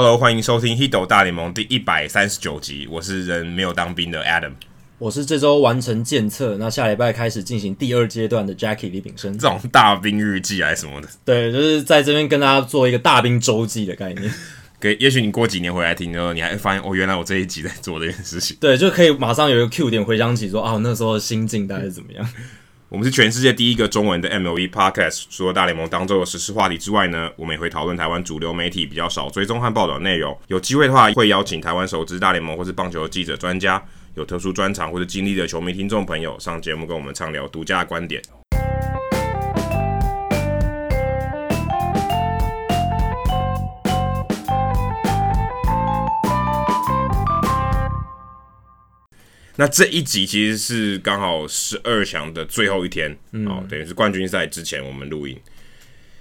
Hello，欢迎收听《Hido 大联盟》第一百三十九集。我是人没有当兵的 Adam，我是这周完成检测，那下礼拜开始进行第二阶段的 Jackie 李炳生。这种大兵日记还是什么的？对，就是在这边跟大家做一个大兵周记的概念。给，也许你过几年回来听之后，你还会发现哦，原来我这一集在做这件事情。对，就可以马上有一个 Q 点回想起说啊，那时候的心境大概是怎么样。我们是全世界第一个中文的 MLB Podcast。除了大联盟当中的时事话题之外呢，我们也会讨论台湾主流媒体比较少追踪和报道内容。有机会的话，会邀请台湾熟知大联盟或是棒球的记者、专家，有特殊专长或者经历的球迷听众朋友上节目跟我们畅聊独家的观点。那这一集其实是刚好十二强的最后一天，嗯、哦，等于是冠军赛之前我们录音。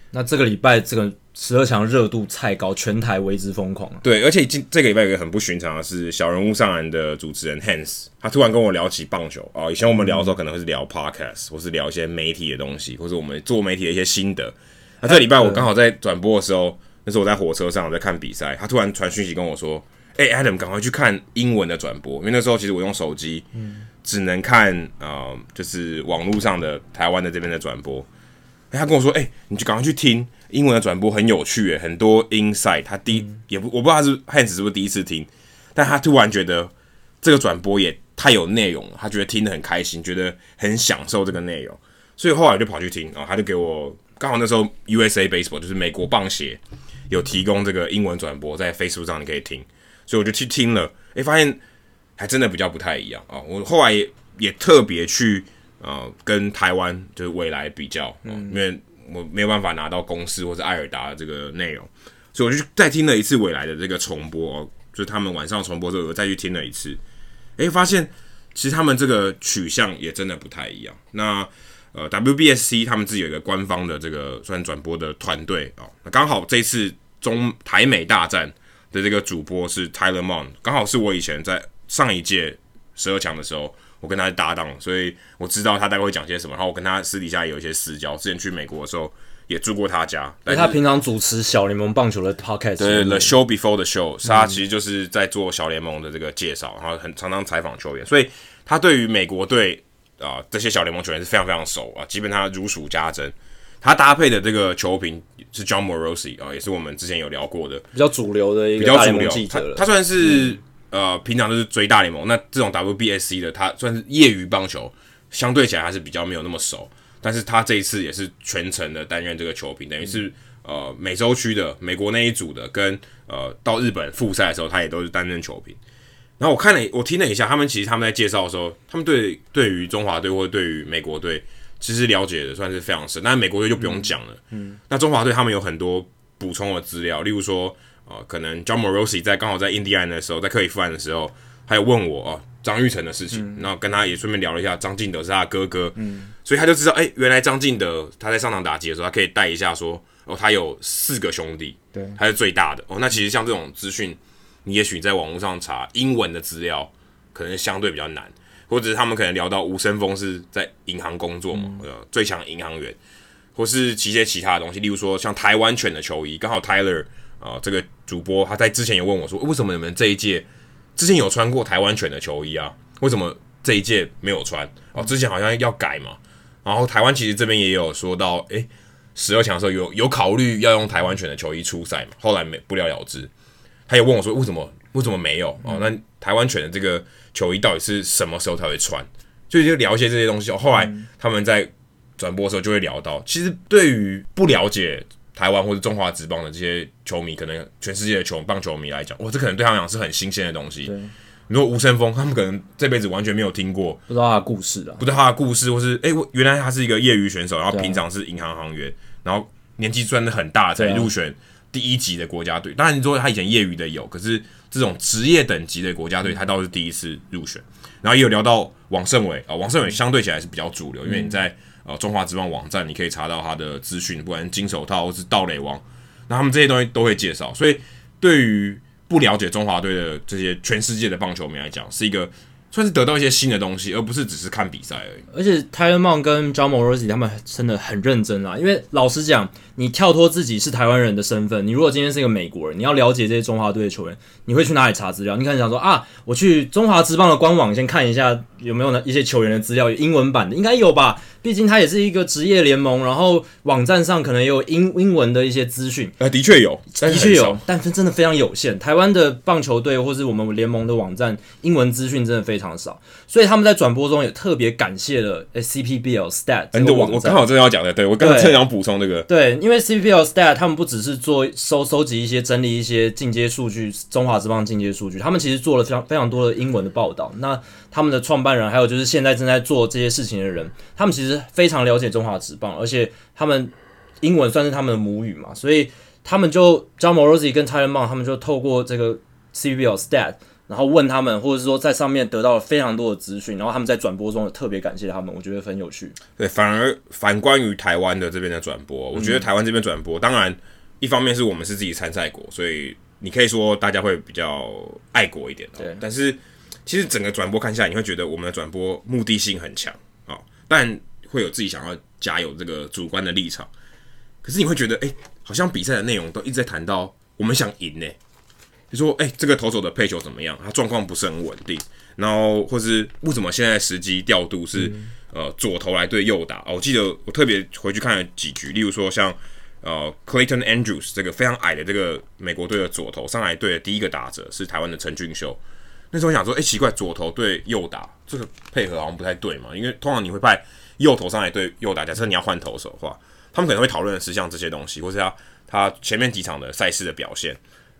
那这个礼拜这个十二强热度太高，全台为之疯狂。对，而且今这个礼拜有一个很不寻常的是，小人物上篮的主持人 Hans，他突然跟我聊起棒球哦，以前我们聊的时候可能会是聊 Podcast，或是聊一些媒体的东西，或是我们做媒体的一些心得。那这个礼拜我刚好在转播的时候，那时候我在火车上我在看比赛，他突然传讯息跟我说。哎、欸、，Adam，赶快去看英文的转播，因为那时候其实我用手机，只能看呃，就是网络上的台湾的这边的转播。欸、他跟我说，哎、欸，你就赶快去听英文的转播，很有趣，哎，很多 insight。他第也不，我不知道他是 Hans 是不是第一次听，但他突然觉得这个转播也太有内容了，他觉得听得很开心，觉得很享受这个内容，所以后来就跑去听，然后他就给我，刚好那时候 USA Baseball 就是美国棒协有提供这个英文转播，在 Facebook 上你可以听。所以我就去听了，诶，发现还真的比较不太一样啊！我后来也，也特别去呃跟台湾就是未来比较，嗯，因为我没有办法拿到公司或者爱尔达的这个内容，所以我就再听了一次未来的这个重播哦，就是他们晚上重播之后，我再去听了一次，诶，发现其实他们这个取向也真的不太一样。那呃，WBSC 他们自己有一个官方的这个算转播的团队哦，那刚好这次中台美大战。的这个主播是 Tyler Mond，刚好是我以前在上一届十二强的时候，我跟他搭档，所以我知道他大概会讲些什么。然后我跟他私底下也有一些私交，之前去美国的时候也住过他家。但他平常主持小联盟棒球的 podcast，对，The Show Before the Show，他其实就是在做小联盟的这个介绍，然后很常常采访球员，所以他对于美国队啊、呃、这些小联盟球员是非常非常熟啊，基本上如数家珍。他搭配的这个球评是 John Morosi 啊，也是我们之前有聊过的，比较主流的一个大联盟记者。他他算是、嗯、呃，平常都是追大联盟。那这种 WBSC 的，他算是业余棒球，相对起来还是比较没有那么熟。但是他这一次也是全程的担任这个球评，等于是呃美洲区的美国那一组的，跟呃到日本复赛的时候，他也都是担任球评。然后我看了，我听了一下，他们其实他们在介绍的时候，他们对对于中华队或者对于美国队。其实了解的算是非常深，但是美国队就不用讲了。嗯，嗯，那中华队他们有很多补充的资料，例如说，呃，可能 John Morosi 在刚好在印第安的时候，在克里夫兰的时候，他有问我哦张玉成的事情，嗯、然后跟他也顺便聊了一下张进德是他的哥哥，嗯，所以他就知道，哎，原来张进德他在上场打击的时候，他可以带一下说，哦，他有四个兄弟，对，他是最大的。哦，那其实像这种资讯，你也许在网络上查英文的资料，可能相对比较难。或者是他们可能聊到吴森峰是在银行工作嘛，呃、嗯，最强银行员，或是其一些其他的东西，例如说像台湾犬的球衣，刚好 Tyler 啊、呃，这个主播他在之前也问我说，为什么你们这一届之前有穿过台湾犬的球衣啊？为什么这一届没有穿？哦，之前好像要改嘛。然后台湾其实这边也有说到，诶，十二强的时候有有考虑要用台湾犬的球衣出赛嘛，后来没不了了之。他也问我说，为什么为什么没有？哦，那台湾犬的这个。球衣到底是什么时候才会穿？所以就聊一些这些东西。后来他们在转播的时候就会聊到，其实对于不了解台湾或者中华职棒的这些球迷，可能全世界的球棒球迷来讲，哇，这可能对他们讲是很新鲜的东西。如果吴森峰，他们可能这辈子完全没有听过，不知道他的故事啊，不知道他的故事，或是哎、欸，原来他是一个业余选手，然后平常是银行行员，然后年纪真的很大才入选第一级的国家队。当然你说他以前业余的有，可是。这种职业等级的国家队，他倒是第一次入选。然后也有聊到王胜伟啊，王胜伟相对起来是比较主流，因为你在呃中华职棒网站，你可以查到他的资讯，不管金手套或是盗垒王，那他们这些东西都会介绍。所以对于不了解中华队的这些全世界的棒球迷来讲，是一个算是得到一些新的东西，而不是只是看比赛而已。而且 t y l e r m o n 跟 John Morosi 他们真的很认真啊，因为老实讲，你跳脱自己是台湾人的身份，你如果今天是一个美国人，你要了解这些中华队的球员，你会去哪里查资料？你可能想说啊，我去中华职棒的官网先看一下有没有那一些球员的资料，英文版的应该有吧？毕竟它也是一个职业联盟，然后网站上可能也有英英文的一些资讯。呃，的确有，的确有，但是真的非常有限。台湾的棒球队或是我们联盟的网站，英文资讯真的非常少，所以他们在转播中也特别感谢了 CPBL Stat。嗯，我我刚好正要讲的，对我刚刚正想补充这个。对，因为 CPBL Stat 他们不只是做收收集一些整理一些进阶数据，中华之棒进阶数据，他们其实做了非常非常多的英文的报道。那他们的创办人还有就是现在正在做这些事情的人，他们其实非常了解中华职棒，而且他们英文算是他们的母语嘛，所以他们就 John Morosi 跟 Tyler Mong 他们就透过这个 CPBL Stat，然后问他们，或者是说在上面得到了非常多的资讯，然后他们在转播中也特别感谢他们，我觉得很有趣。对，反而反观于台湾的这边的转播，我觉得台湾这边转播，当然一方面是我们是自己参赛国，所以你可以说大家会比较爱国一点，对，但是。其实整个转播看下来，你会觉得我们的转播目的性很强啊、哦，但会有自己想要加油这个主观的立场。可是你会觉得，哎、欸，好像比赛的内容都一直在谈到我们想赢呢。你说，哎、欸，这个投手的配球怎么样？他状况不是很稳定，然后或是为什么现在时机调度是、嗯、呃左投来对右打？哦，我记得我特别回去看了几局，例如说像呃 Clayton Andrews 这个非常矮的这个美国队的左投上来对的第一个打者是台湾的陈俊秀。那时候我想说，哎、欸，奇怪，左投对右打这个配合好像不太对嘛，因为通常你会派右投上来对右打，假设你要换投手的话，他们可能会讨论的是像这些东西，或是他他前面几场的赛事的表现，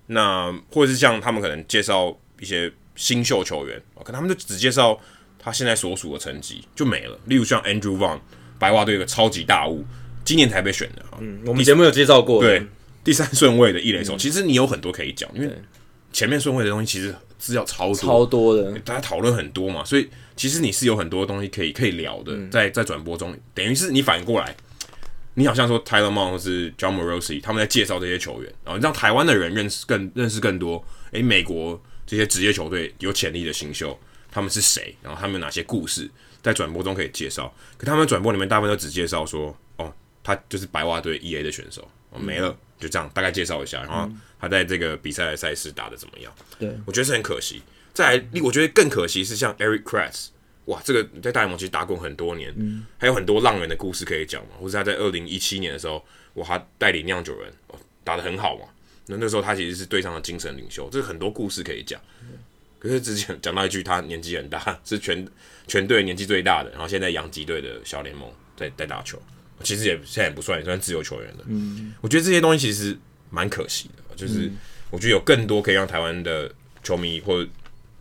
那或者是像他们可能介绍一些新秀球员，可能他们就只介绍他现在所属的成绩就没了。例如像 Andrew Vaughn，白袜队一个超级大物，今年才被选的，嗯，我们节目有介绍过，对，第三顺位的一垒手，嗯、其实你有很多可以讲，因为前面顺位的东西其实。资料超多，超多的，大家讨论很多嘛，所以其实你是有很多东西可以可以聊的，嗯、在在转播中，等于是你反应过来，你好像说 Tyler 或是 John Morosi 他们在介绍这些球员，然后让台湾的人认识更认识更多，诶、欸，美国这些职业球队有潜力的新秀，他们是谁？然后他们有哪些故事在转播中可以介绍？可他们转播里面大部分都只介绍说，哦，他就是白袜队 EA 的选手，哦，没了。嗯就这样大概介绍一下，然后他在这个比赛的赛事打的怎么样？对，我觉得是很可惜。再来，我觉得更可惜是像 Eric Kratz，哇，这个在大联盟其实打滚很多年，嗯，还有很多浪人的故事可以讲嘛。或者他在二零一七年的时候，哇，他带领酿酒人打得很好嘛。那那时候他其实是队上的精神领袖，这个很多故事可以讲。可是之前讲到一句，他年纪很大，是全全队年纪最大的，然后现在洋基队的小联盟在在打球。其实也现在也不算，也算自由球员了。嗯，我觉得这些东西其实蛮可惜的，就是我觉得有更多可以让台湾的球迷，或者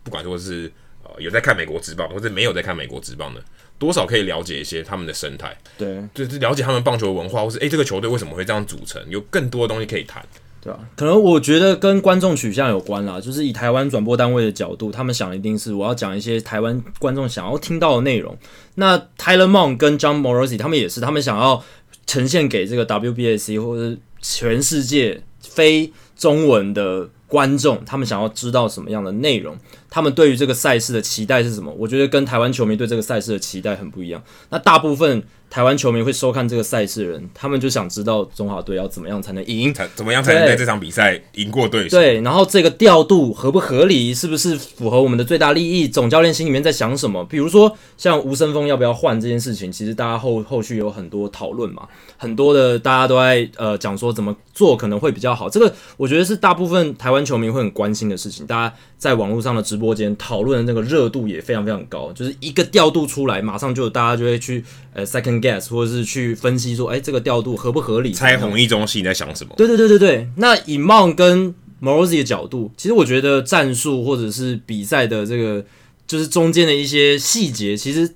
不管说是呃有在看美国职棒，或者没有在看美国职棒的，多少可以了解一些他们的生态。对，就是了解他们棒球文化，或是诶、欸、这个球队为什么会这样组成，有更多的东西可以谈。对啊，可能我觉得跟观众取向有关啦，就是以台湾转播单位的角度，他们想的一定是我要讲一些台湾观众想要听到的内容。那 Tyler Mong 跟 John Morosi 他们也是，他们想要呈现给这个 WBSC 或者全世界非中文的观众，他们想要知道什么样的内容，他们对于这个赛事的期待是什么？我觉得跟台湾球迷对这个赛事的期待很不一样。那大部分。台湾球迷会收看这个赛事的人，他们就想知道中华队要怎么样才能赢，怎么样才能在这场比赛赢过对手？对，然后这个调度合不合理，是不是符合我们的最大利益？总教练心里面在想什么？比如说像吴森峰要不要换这件事情，其实大家后后续有很多讨论嘛，很多的大家都在呃讲说怎么做可能会比较好。这个我觉得是大部分台湾球迷会很关心的事情，大家在网络上的直播间讨论的那个热度也非常非常高，就是一个调度出来，马上就大家就会去呃 second。Guess 或者是去分析说，哎、欸，这个调度合不合理？猜红一中心在想什么？对对对对对。那以 Mong 跟 Morosi 的角度，其实我觉得战术或者是比赛的这个，就是中间的一些细节，其实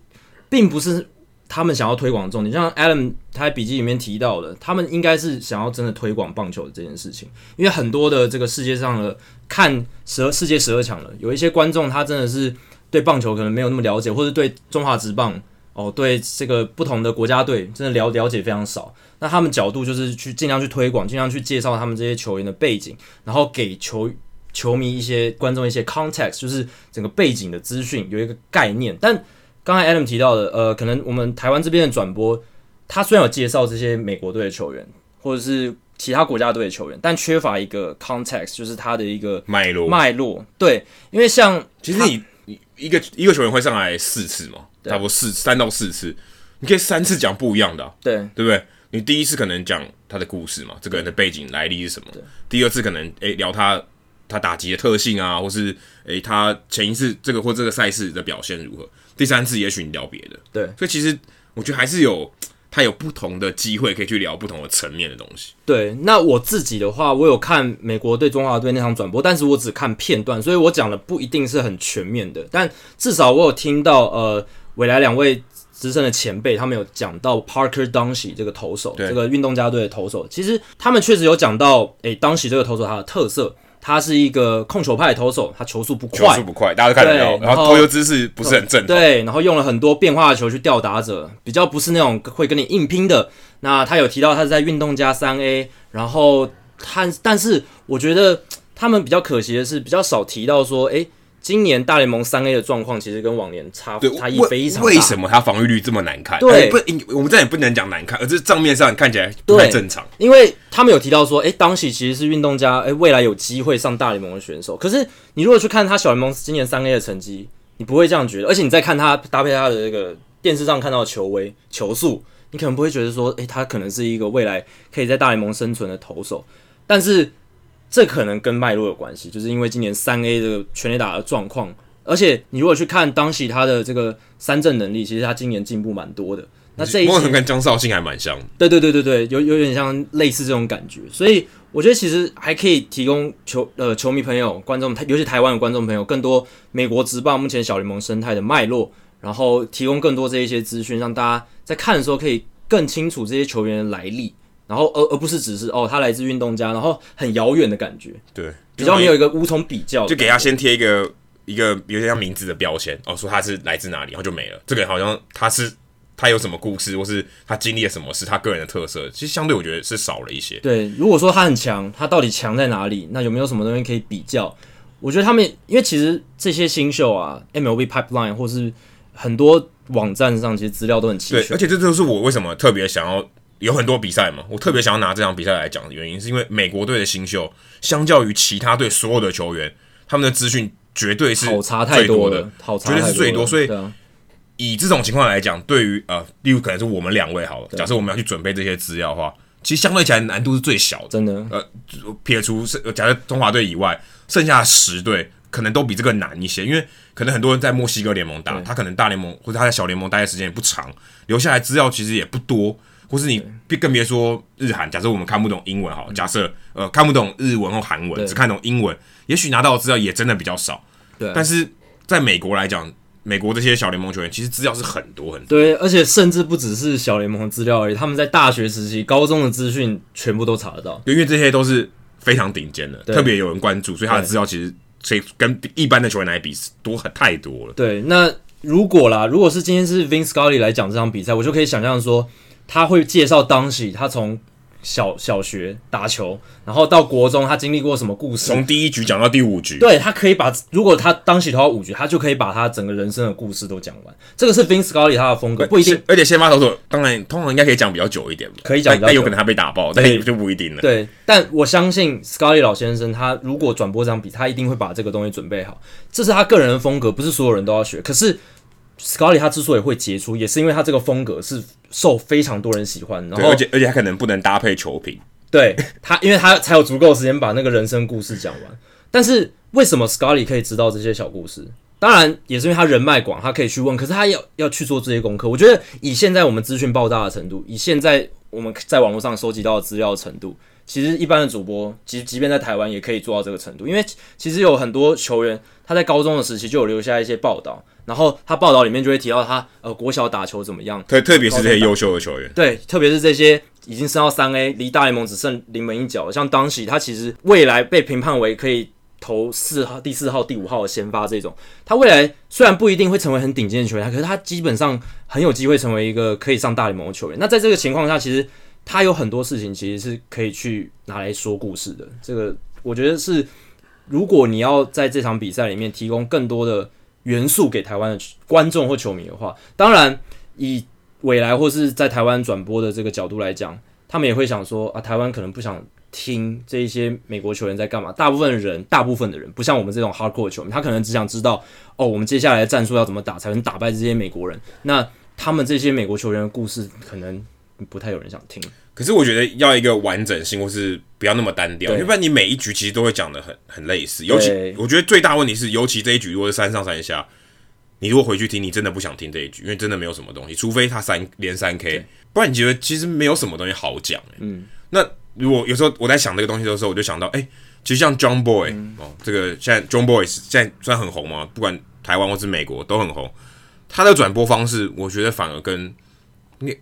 并不是他们想要推广的重点。像 Adam 他在笔记里面提到的，他们应该是想要真的推广棒球的这件事情，因为很多的这个世界上的看十二世界十二强了，有一些观众他真的是对棒球可能没有那么了解，或者对中华职棒。哦，对这个不同的国家队真的了了解非常少，那他们角度就是去尽量去推广，尽量去介绍他们这些球员的背景，然后给球球迷一些观众一些 context，就是整个背景的资讯有一个概念。但刚才 Adam 提到的，呃，可能我们台湾这边的转播，他虽然有介绍这些美国队的球员，或者是其他国家队的球员，但缺乏一个 context，就是他的一个脉络。脉络对，因为像其实你一个一个球员会上来四次嘛，差不多四三到四次，你可以三次讲不一样的、啊，对对不对？你第一次可能讲他的故事嘛，这个人的背景来历是什么？第二次可能诶、欸、聊他他打击的特性啊，或是诶、欸、他前一次这个或这个赛事的表现如何？第三次也许你聊别的，对，所以其实我觉得还是有他有不同的机会可以去聊不同的层面的东西。对，那我自己的话，我有看美国对中华队那场转播，但是我只看片段，所以我讲的不一定是很全面的，但至少我有听到呃，未来两位资深的前辈他们有讲到 Parker Doncic 这个投手，这个运动家队的投手，其实他们确实有讲到，诶、欸，Doncic 这个投手他的特色。他是一个控球派的投手，他球速不快，球速不快，大家都看得到。然后投球姿势不是很正，对，然后用了很多变化的球去吊打者，比较不是那种会跟你硬拼的。那他有提到他是在运动家三 A，然后他，但是我觉得他们比较可惜的是，比较少提到说，诶。今年大联盟三 A 的状况其实跟往年差差异非常大。为什么他防御率这么难看？对，不，我们这也不能讲难看，而是账面上看起来不太正常。因为他们有提到说，诶、欸，当时其实是运动家，诶、欸，未来有机会上大联盟的选手。可是你如果去看他小联盟今年三 A 的成绩，你不会这样觉得。而且你再看他搭配他的这个电视上看到的球威、球速，你可能不会觉得说，诶、欸，他可能是一个未来可以在大联盟生存的投手。但是这可能跟脉络有关系，就是因为今年三 A 这个全垒打的状况。而且你如果去看当时他的这个三振能力，其实他今年进步蛮多的。那这一季跟江少庆还蛮像。对对对对对，有有点像类似这种感觉。所以我觉得其实还可以提供球呃球迷朋友、观众，尤其台湾的观众朋友，更多美国职棒目前小联盟生态的脉络，然后提供更多这一些资讯，让大家在看的时候可以更清楚这些球员的来历，然后而而不是只是哦他来自运动家，然后很遥远的感觉。对，比较没有一个无从比较，就给他先贴一个。一个有点像名字的标签哦，说他是来自哪里，然后就没了。这个人好像他是他有什么故事，或是他经历了什么是，他个人的特色，其实相对我觉得是少了一些。对，如果说他很强，他到底强在哪里？那有没有什么东西可以比较？我觉得他们，因为其实这些新秀啊，MLB Pipeline 或是很多网站上，其实资料都很齐全。对，而且这就是我为什么特别想要有很多比赛嘛，我特别想要拿这场比赛来讲的原因，是因为美国队的新秀相较于其他队所有的球员，他们的资讯。绝对是好差太多的，绝对是最多。所以以这种情况来讲，对于呃，例如可能是我们两位好了，假设我们要去准备这些资料的话，其实相对起来难度是最小的。真的，呃，撇除是假设中华队以外，剩下的十队可能都比这个难一些，因为可能很多人在墨西哥联盟打，他可能大联盟或者他在小联盟待的时间也不长，留下来资料其实也不多，或是你更别说日韩。假设我们看不懂英文好了，假设呃看不懂日文或韩文，只看懂英文。也许拿到的资料也真的比较少，对。但是在美国来讲，美国这些小联盟球员其实资料是很多很多。对，而且甚至不只是小联盟的资料而已，他们在大学时期、高中的资讯全部都查得到。因为这些都是非常顶尖的，特别有人关注，所以他的资料其实所以跟一般的球员来比，多很太多了。对，那如果啦，如果是今天是 Vince Scully 来讲这场比赛，我就可以想象说，他会介绍当时他从。小小学打球，然后到国中，他经历过什么故事？从第一局讲到第五局。对，他可以把，如果他当起投到五局，他就可以把他整个人生的故事都讲完。这个是 Vince Scully 他的风格，不一定。而且先发投手，当然通常应该可以讲比较久一点，可以讲，但有可能他被打爆，但就不一定了。对，但我相信 Scully 老先生，他如果转播这场比，他一定会把这个东西准备好。这是他个人的风格，不是所有人都要学。可是 Scully 他之所以会杰出，也是因为他这个风格是受非常多人喜欢。然后，而且而且他可能不能搭配球评。对他，因为他才有足够时间把那个人生故事讲完。但是为什么 Scully 可以知道这些小故事？当然也是因为他人脉广，他可以去问。可是他要要去做这些功课。我觉得以现在我们资讯爆炸的程度，以现在我们在网络上收集到的资料的程度，其实一般的主播，即即便在台湾也可以做到这个程度。因为其实有很多球员，他在高中的时期就有留下一些报道，然后他报道里面就会提到他呃国小打球怎么样。特特别是这些优秀的球员，对，特别是这些。已经升到三 A，离大联盟只剩临门一脚了。像当时他其实未来被评判为可以投四号、第四号、第五号的先发这种，他未来虽然不一定会成为很顶尖的球员，可是他基本上很有机会成为一个可以上大联盟的球员。那在这个情况下，其实他有很多事情其实是可以去拿来说故事的。这个我觉得是如果你要在这场比赛里面提供更多的元素给台湾的观众或球迷的话，当然以未来或是在台湾转播的这个角度来讲，他们也会想说啊，台湾可能不想听这一些美国球员在干嘛。大部分人，大部分的人不像我们这种 hardcore 球迷，他可能只想知道哦，我们接下来战术要怎么打才能打败这些美国人。那他们这些美国球员的故事，可能不太有人想听。可是我觉得要一个完整性，或是不要那么单调，要不然你每一局其实都会讲的很很类似。尤其我觉得最大问题是，尤其这一局如果是三上三下。你如果回去听，你真的不想听这一局，因为真的没有什么东西，除非他三连三 K，不然你觉得其实没有什么东西好讲、欸。嗯，那如果有时候我在想这个东西的时候，我就想到，哎、欸，其实像 John Boy、嗯、哦，这个现在 John Boy 现在虽然很红嘛，不管台湾或是美国都很红。他的转播方式，我觉得反而跟，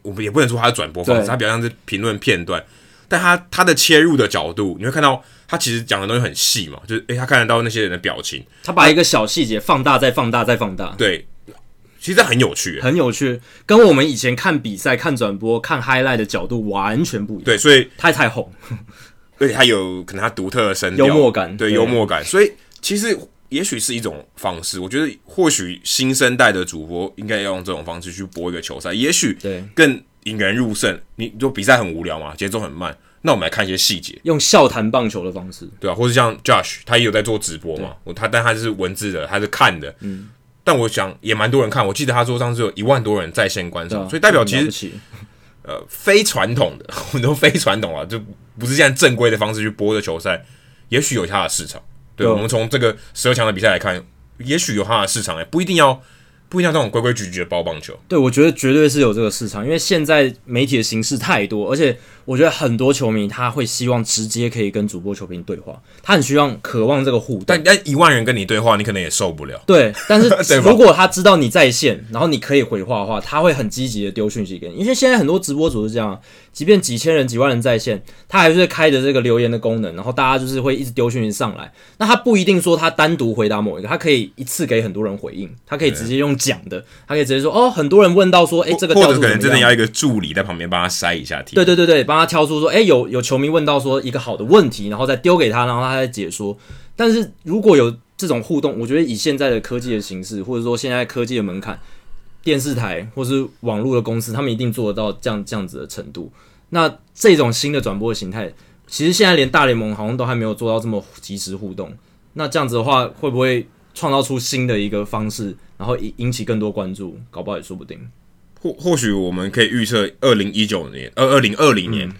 我们也不能说他是转播方式，他比较像是评论片段，但他他的切入的角度，你会看到。他其实讲的东西很细嘛，就是诶、欸，他看得到那些人的表情，他把一个小细节放大，再放大，再放大。对，其实很有趣，很有趣，跟我们以前看比赛、看转播、看 highlight 的角度完全不一样。对，所以他太红，而且他有可能他独特的声调、幽默感，对，幽默感。所以其实也许是一种方式，我觉得或许新生代的主播应该要用这种方式去播一个球赛，也许对。更引人入胜。你就比赛很无聊嘛，节奏很慢。那我们来看一些细节，用笑谈棒球的方式，对啊，或者像 Josh，他也有在做直播嘛，我他但他是文字的，他是看的，嗯，但我想也蛮多人看，我记得他说上次有一万多人在线观赏，啊、所以代表其实，呃，非传统的，很多非传统啊，就不是这样正规的方式去播的球赛，也许有它的市场，对，我们从这个十二强的比赛来看，也许有它的市场，哎，不一定要。不一定要这种规规矩矩的包棒球。对，我觉得绝对是有这个市场，因为现在媒体的形式太多，而且我觉得很多球迷他会希望直接可以跟主播球评对话，他很希望渴望这个互动。但但一万人跟你对话，你可能也受不了。对，但是 如果他知道你在线，然后你可以回话的话，他会很积极的丢讯息给你。因为现在很多直播主是这样。即便几千人、几万人在线，他还是开着这个留言的功能，然后大家就是会一直丢讯息上来。那他不一定说他单独回答某一个，他可以一次给很多人回应，他可以直接用讲的，他可以直接说哦，很多人问到说，哎，这个或者可能真的要一个助理在旁边帮他筛一下题。对对对对，帮他挑出说，哎，有有球迷问到说一个好的问题，然后再丢给他，然后他再解说。但是如果有这种互动，我觉得以现在的科技的形式，或者说现在科技的门槛，电视台或是网络的公司，他们一定做得到这样这样子的程度。那这种新的转播的形态，其实现在连大联盟好像都还没有做到这么及时互动。那这样子的话，会不会创造出新的一个方式，然后引引起更多关注？搞不好也说不定。或或许我们可以预测，二零一九年，呃，二零二零年，嗯、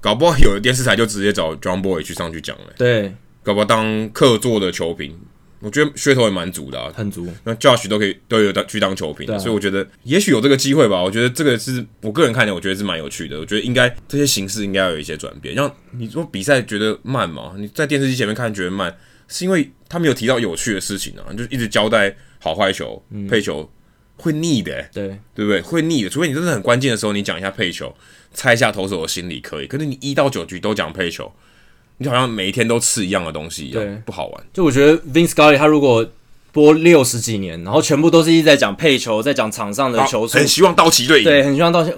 搞不好有的电视台就直接找 John Boy 去上去讲了。对，搞不好当客座的球评。我觉得噱头也蛮足的啊，很足。那 Josh 都可以都有当去当球评，啊、所以我觉得也许有这个机会吧。我觉得这个是我个人看的，我觉得是蛮有趣的。我觉得应该这些形式应该要有一些转变。像你说比赛觉得慢嘛？你在电视机前面看觉得慢，是因为他没有提到有趣的事情啊，就一直交代好坏球、嗯、配球会腻的、欸，对对不对？会腻的。除非你真的很关键的时候，你讲一下配球，猜一下投手的心理可以。可是你一到九局都讲配球，你好像每一天都吃一样的东西一样，对不好玩。就我觉得 Vince Scully 他如果播六十几年，然后全部都是一直在讲配球，在讲场上的球，很希望道奇队赢，对，很希望道奇。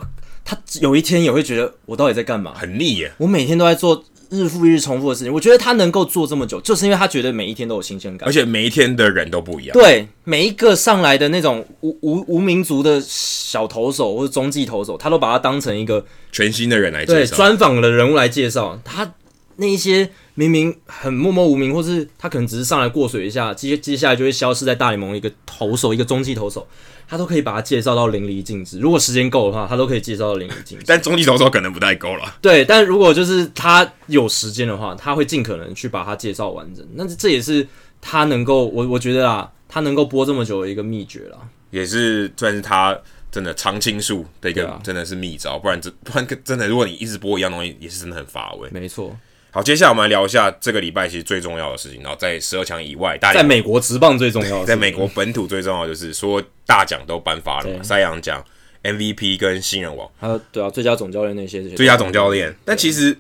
他有一天也会觉得我到底在干嘛？很腻耶！我每天都在做日复一日重复的事情。我觉得他能够做这么久，就是因为他觉得每一天都有新鲜感，而且每一天的人都不一样。对，每一个上来的那种无无无名族的小投手或者中继投手，他都把他当成一个全新的人来介绍，对，专访的人物来介绍他那一些。明明很默默无名，或是他可能只是上来过水一下，接接下来就会消失在大联盟一个投手，一个中继投手，他都可以把他介绍到淋漓尽致。如果时间够的话，他都可以介绍到淋漓尽致。但中继投手可能不太够了。对，但如果就是他有时间的话，他会尽可能去把他介绍完整。那这也是他能够，我我觉得啊，他能够播这么久的一个秘诀了，也是算是他真的常青树的一个，啊、真的是秘招。不然这不然真的，如果你一直播一样东西，也是真的很乏味。没错。好，接下来我们来聊一下这个礼拜其实最重要的事情。然后在十二强以外，大在美国职棒最重要的，在美国本土最重要的就是说大奖都颁发了嘛，赛扬奖、MVP 跟新人王。还有对啊，最佳总教练那些这些。最佳总教练，但其实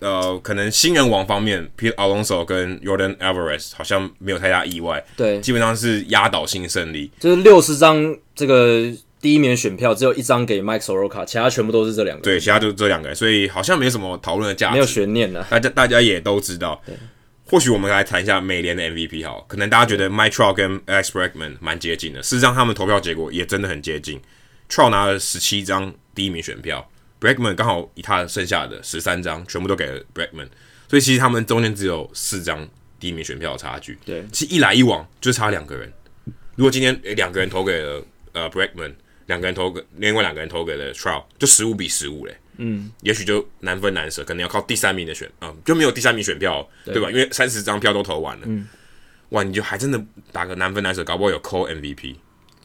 呃，可能新人王方面，Pete Alonso 跟 Jordan Alvarez 好像没有太大意外，对，基本上是压倒性胜利，就是六十张这个。第一名选票只有一张给 Mike Soroka，其他全部都是这两个。对，其他就是这两个，所以好像没什么讨论的价值，没有悬念的。大家大家也都知道。对或许我们来谈一下美联的 MVP 好，可能大家觉得 Mike Trout 跟 Alex Bregman 蛮接近的，事实上他们投票结果也真的很接近。Trout 拿了十七张第一名选票，Bregman 刚好以他剩下的十三张全部都给了 Bregman，所以其实他们中间只有四张第一名选票的差距。对，其实一来一往就差两个人。如果今天两个人投给了呃 Bregman，两个人投给另外两个人投给了 Trout，就十五比十五嘞。嗯，也许就难分难舍，可能要靠第三名的选啊、嗯，就没有第三名选票，对，对吧？因为三十张票都投完了，嗯，哇，你就还真的打个难分难舍，搞不好有 co MVP，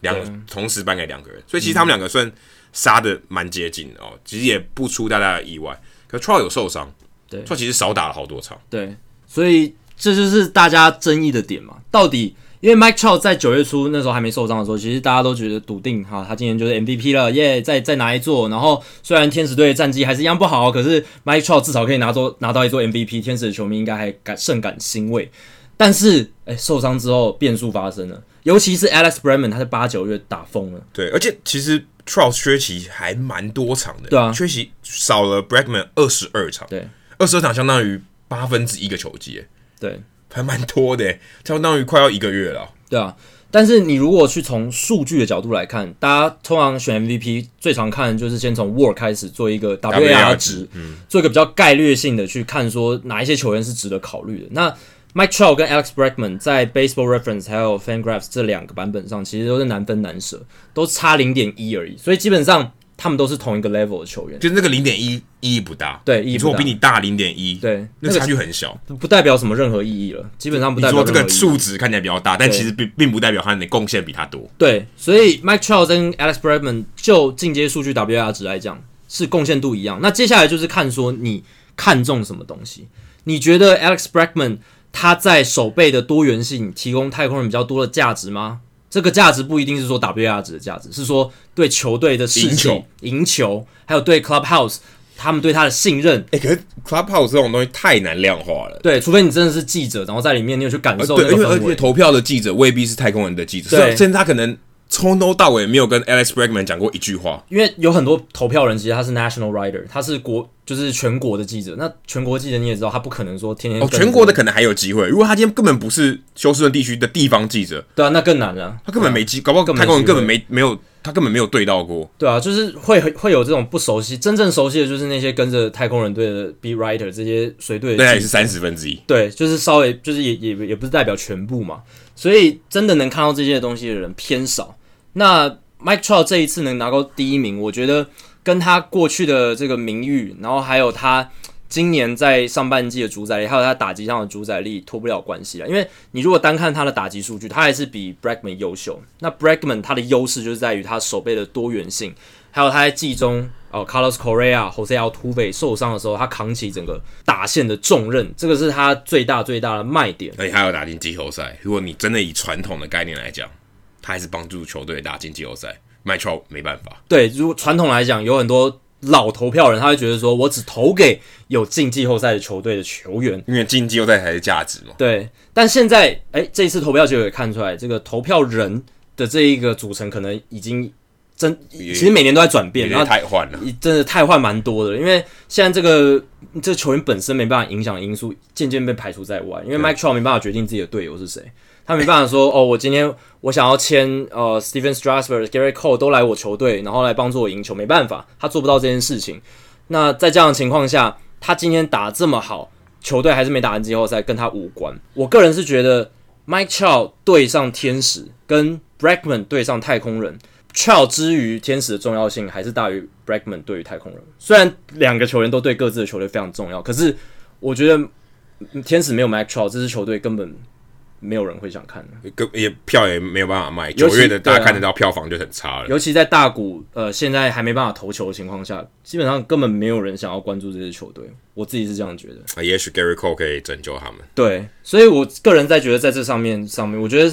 两个同时颁给两个人，所以其实他们两个算杀的蛮接近的哦，其实也不出大家的意外。可 Trout 有受伤，对，Trout 其实少打了好多场，对，所以这就是大家争议的点嘛，到底。因为 Mike Trout 在九月初那时候还没受伤的时候，其实大家都觉得笃定哈，他今年就是 MVP 了，耶、yeah，再再拿一座。然后虽然天使队的战绩还是一样不好，可是 Mike Trout 至少可以拿座拿到一座 MVP，天使的球迷应该还感甚感欣慰。但是，哎，受伤之后变数发生了，尤其是 Alex Bregman，他在八九月打疯了。对，而且其实 Trout 缺席还蛮多场的，对啊，缺席少了 Bregman 二十二场，对，二十二场相当于八分之一个球季，对。还蛮多的，相当于快要一个月了。对啊，但是你如果去从数据的角度来看，大家通常选 MVP 最常看的就是先从 WAR 开始做一个 WAR 值，嗯，做一个比较概略性的去看说哪一些球员是值得考虑的。那 Mike Trout 跟 Alex Bregman 在 Baseball Reference 还有 FanGraphs 这两个版本上，其实都是难分难舍，都差零点一而已，所以基本上。他们都是同一个 level 的球员，就是那个零点一意义不大。对，你说我比你大零点一，对，那个差距很小，不代表什么任何意义了。基本上不代表。你说这个数值看起来比较大，但其实并并不代表他的贡献比他多。对，所以 Mike Trout 跟 Alex Bregman 就进阶数据 WAR 值来讲是贡献度一样。那接下来就是看说你看中什么东西？你觉得 Alex Bregman 他在手背的多元性提供太空人比较多的价值吗？这个价值不一定是说 WAR 值的价值，是说对球队的士气、赢球，还有对 Clubhouse 他们对他的信任。哎，可是 Clubhouse 这种东西太难量化了。对，除非你真的是记者，然后在里面你有去感受。对，因为而且投票的记者未必是太空人的记者，对，甚至他可能。从头到尾没有跟 Alex Bregman 讲过一句话，因为有很多投票人，其实他是 national writer，他是国就是全国的记者。那全国记者你也知道，他不可能说天天哦，全国的可能还有机会。如果他今天根本不是休斯顿地区的地方记者，对啊，那更难了。他根本没机，搞不好太空人根本没没有，他根本没有对到过。对啊，就是会会有这种不熟悉，真正熟悉的就是那些跟着太空人队的 beat writer 这些随队的，对，也是三十分之一。对，就是稍微就是也也也不是代表全部嘛，所以真的能看到这些东西的人偏少。那 Mike Trout 这一次能拿到第一名，我觉得跟他过去的这个名誉，然后还有他今年在上半季的主宰力，还有他打击上的主宰力脱不了关系了。因为你如果单看他的打击数据，他还是比 Bregman 优秀。那 Bregman 他的优势就是在于他手背的多元性，还有他在季中哦，Carlos Correa、Jose Altuve 受伤的时候，他扛起整个打线的重任，这个是他最大最大的卖点。而且还有打进季后赛。如果你真的以传统的概念来讲。他还是帮助球队打进季后赛，Mike Trout 没办法。对，如果传统来讲，有很多老投票人，他会觉得说，我只投给有进季后赛的球队的球员，因为进季后赛才是价值嘛。对，但现在，哎，这一次投票就可以看出来，这个投票人的这一个组成可能已经真，其实每年都在转变，然后太换了，真的太换蛮多的。因为现在这个这个球员本身没办法影响的因素，渐渐被排除在外，因为 Mike 没办法决定自己的队友是谁。他没办法说哦，我今天我想要签呃，Stephen Strasburg、Gerrit Cole 都来我球队，然后来帮助我赢球，没办法，他做不到这件事情。那在这样的情况下，他今天打这么好，球队还是没打完季后赛，跟他无关。我个人是觉得，Mike Trout 对上天使，跟 Bregman 对上太空人，Trout 之于天使的重要性还是大于 Bregman 对于太空人。虽然两个球员都对各自的球队非常重要，可是我觉得天使没有 Mike Trout，这支球队根本。没有人会想看的，也票也没有办法卖。九月的大家看得到票房就很差了。尤其在大股呃现在还没办法投球的情况下，基本上根本没有人想要关注这支球队。我自己是这样觉得。啊，也许 Gerrit Cole 可以拯救他们。对，所以我个人在觉得在这上面上面，我觉得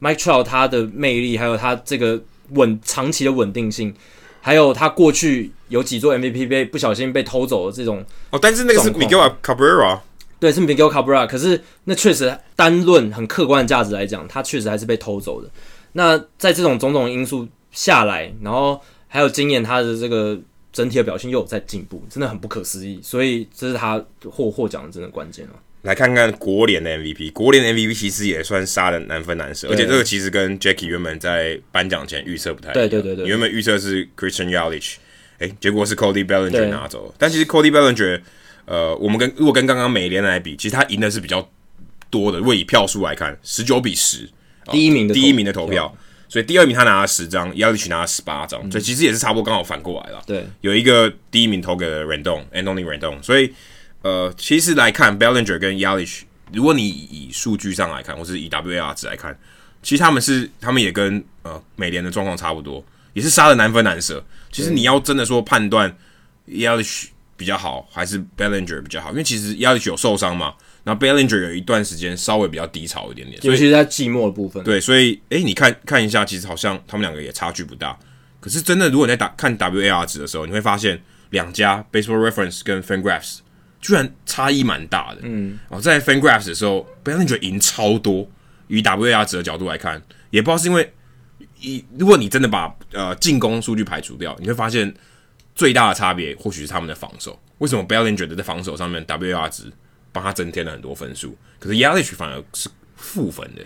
Mike Trout 他的魅力，还有他这个稳长期的稳定性，还有他过去有几座 MVP 被不小心被偷走的这种哦，但是那个是 Miguel Cabrera。对，是 Miguel Cabrera，可是那确实单论很客观的价值来讲，他确实还是被偷走的。那在这种种种因素下来，然后还有今年他的这个整体的表现又有在进步，真的很不可思议。所以这是他获获奖的真的关键啊。来看看国联的 MVP，国联的 MVP 其实也算杀人难分难舍，而且这个其实跟 Jackie 原本在颁奖前预测不太一样。对对对对，原本预测是 Christian Yelich，哎，结果是 Cody Bellinger 拿走。但其实 Cody Bellinger，呃，我们跟如果跟刚刚美联来比，其实他赢的是比较多的。如果以票数来看，十九比十，第一名的第一名的投票，所以第二名他拿了十张，Yelich 拿了十八张，所以其实也是差不多刚好反过来了。对，有一个第一名投给了 Rendon，Anthony Rendon，所以呃，其实来看 Bellinger 跟 Yelich。如果你以数据上来看，或是以 WAR 值来看，其实他们是他们也跟呃美联的状况差不多，也是杀的难分难舍。其实你要真的说判断 Yelich 比较好还是 Bellinger 比较好，因为其实 Yelich 有受伤嘛，然后 Bellinger 有一段时间稍微比较低潮一点点，尤其是在季末的部分。对，所以诶，你看看一下，其实好像他们两个也差距不大。可是真的，如果你在打看 WAR 值的时候，你会发现两家 Baseball Reference 跟 FanGraphs。居然差异蛮大的，嗯，哦，在 FanGraphs 的时候，Bellinger 赢超多。以 WAR 值的角度来看，也不知道是因为，一如果你真的把呃进攻数据排除掉，你会发现最大的差别或许是他们的防守。为什么 Bellinger 在防守上面 WAR 值帮他增添了很多分数，可是 Yelich 反而是负分的。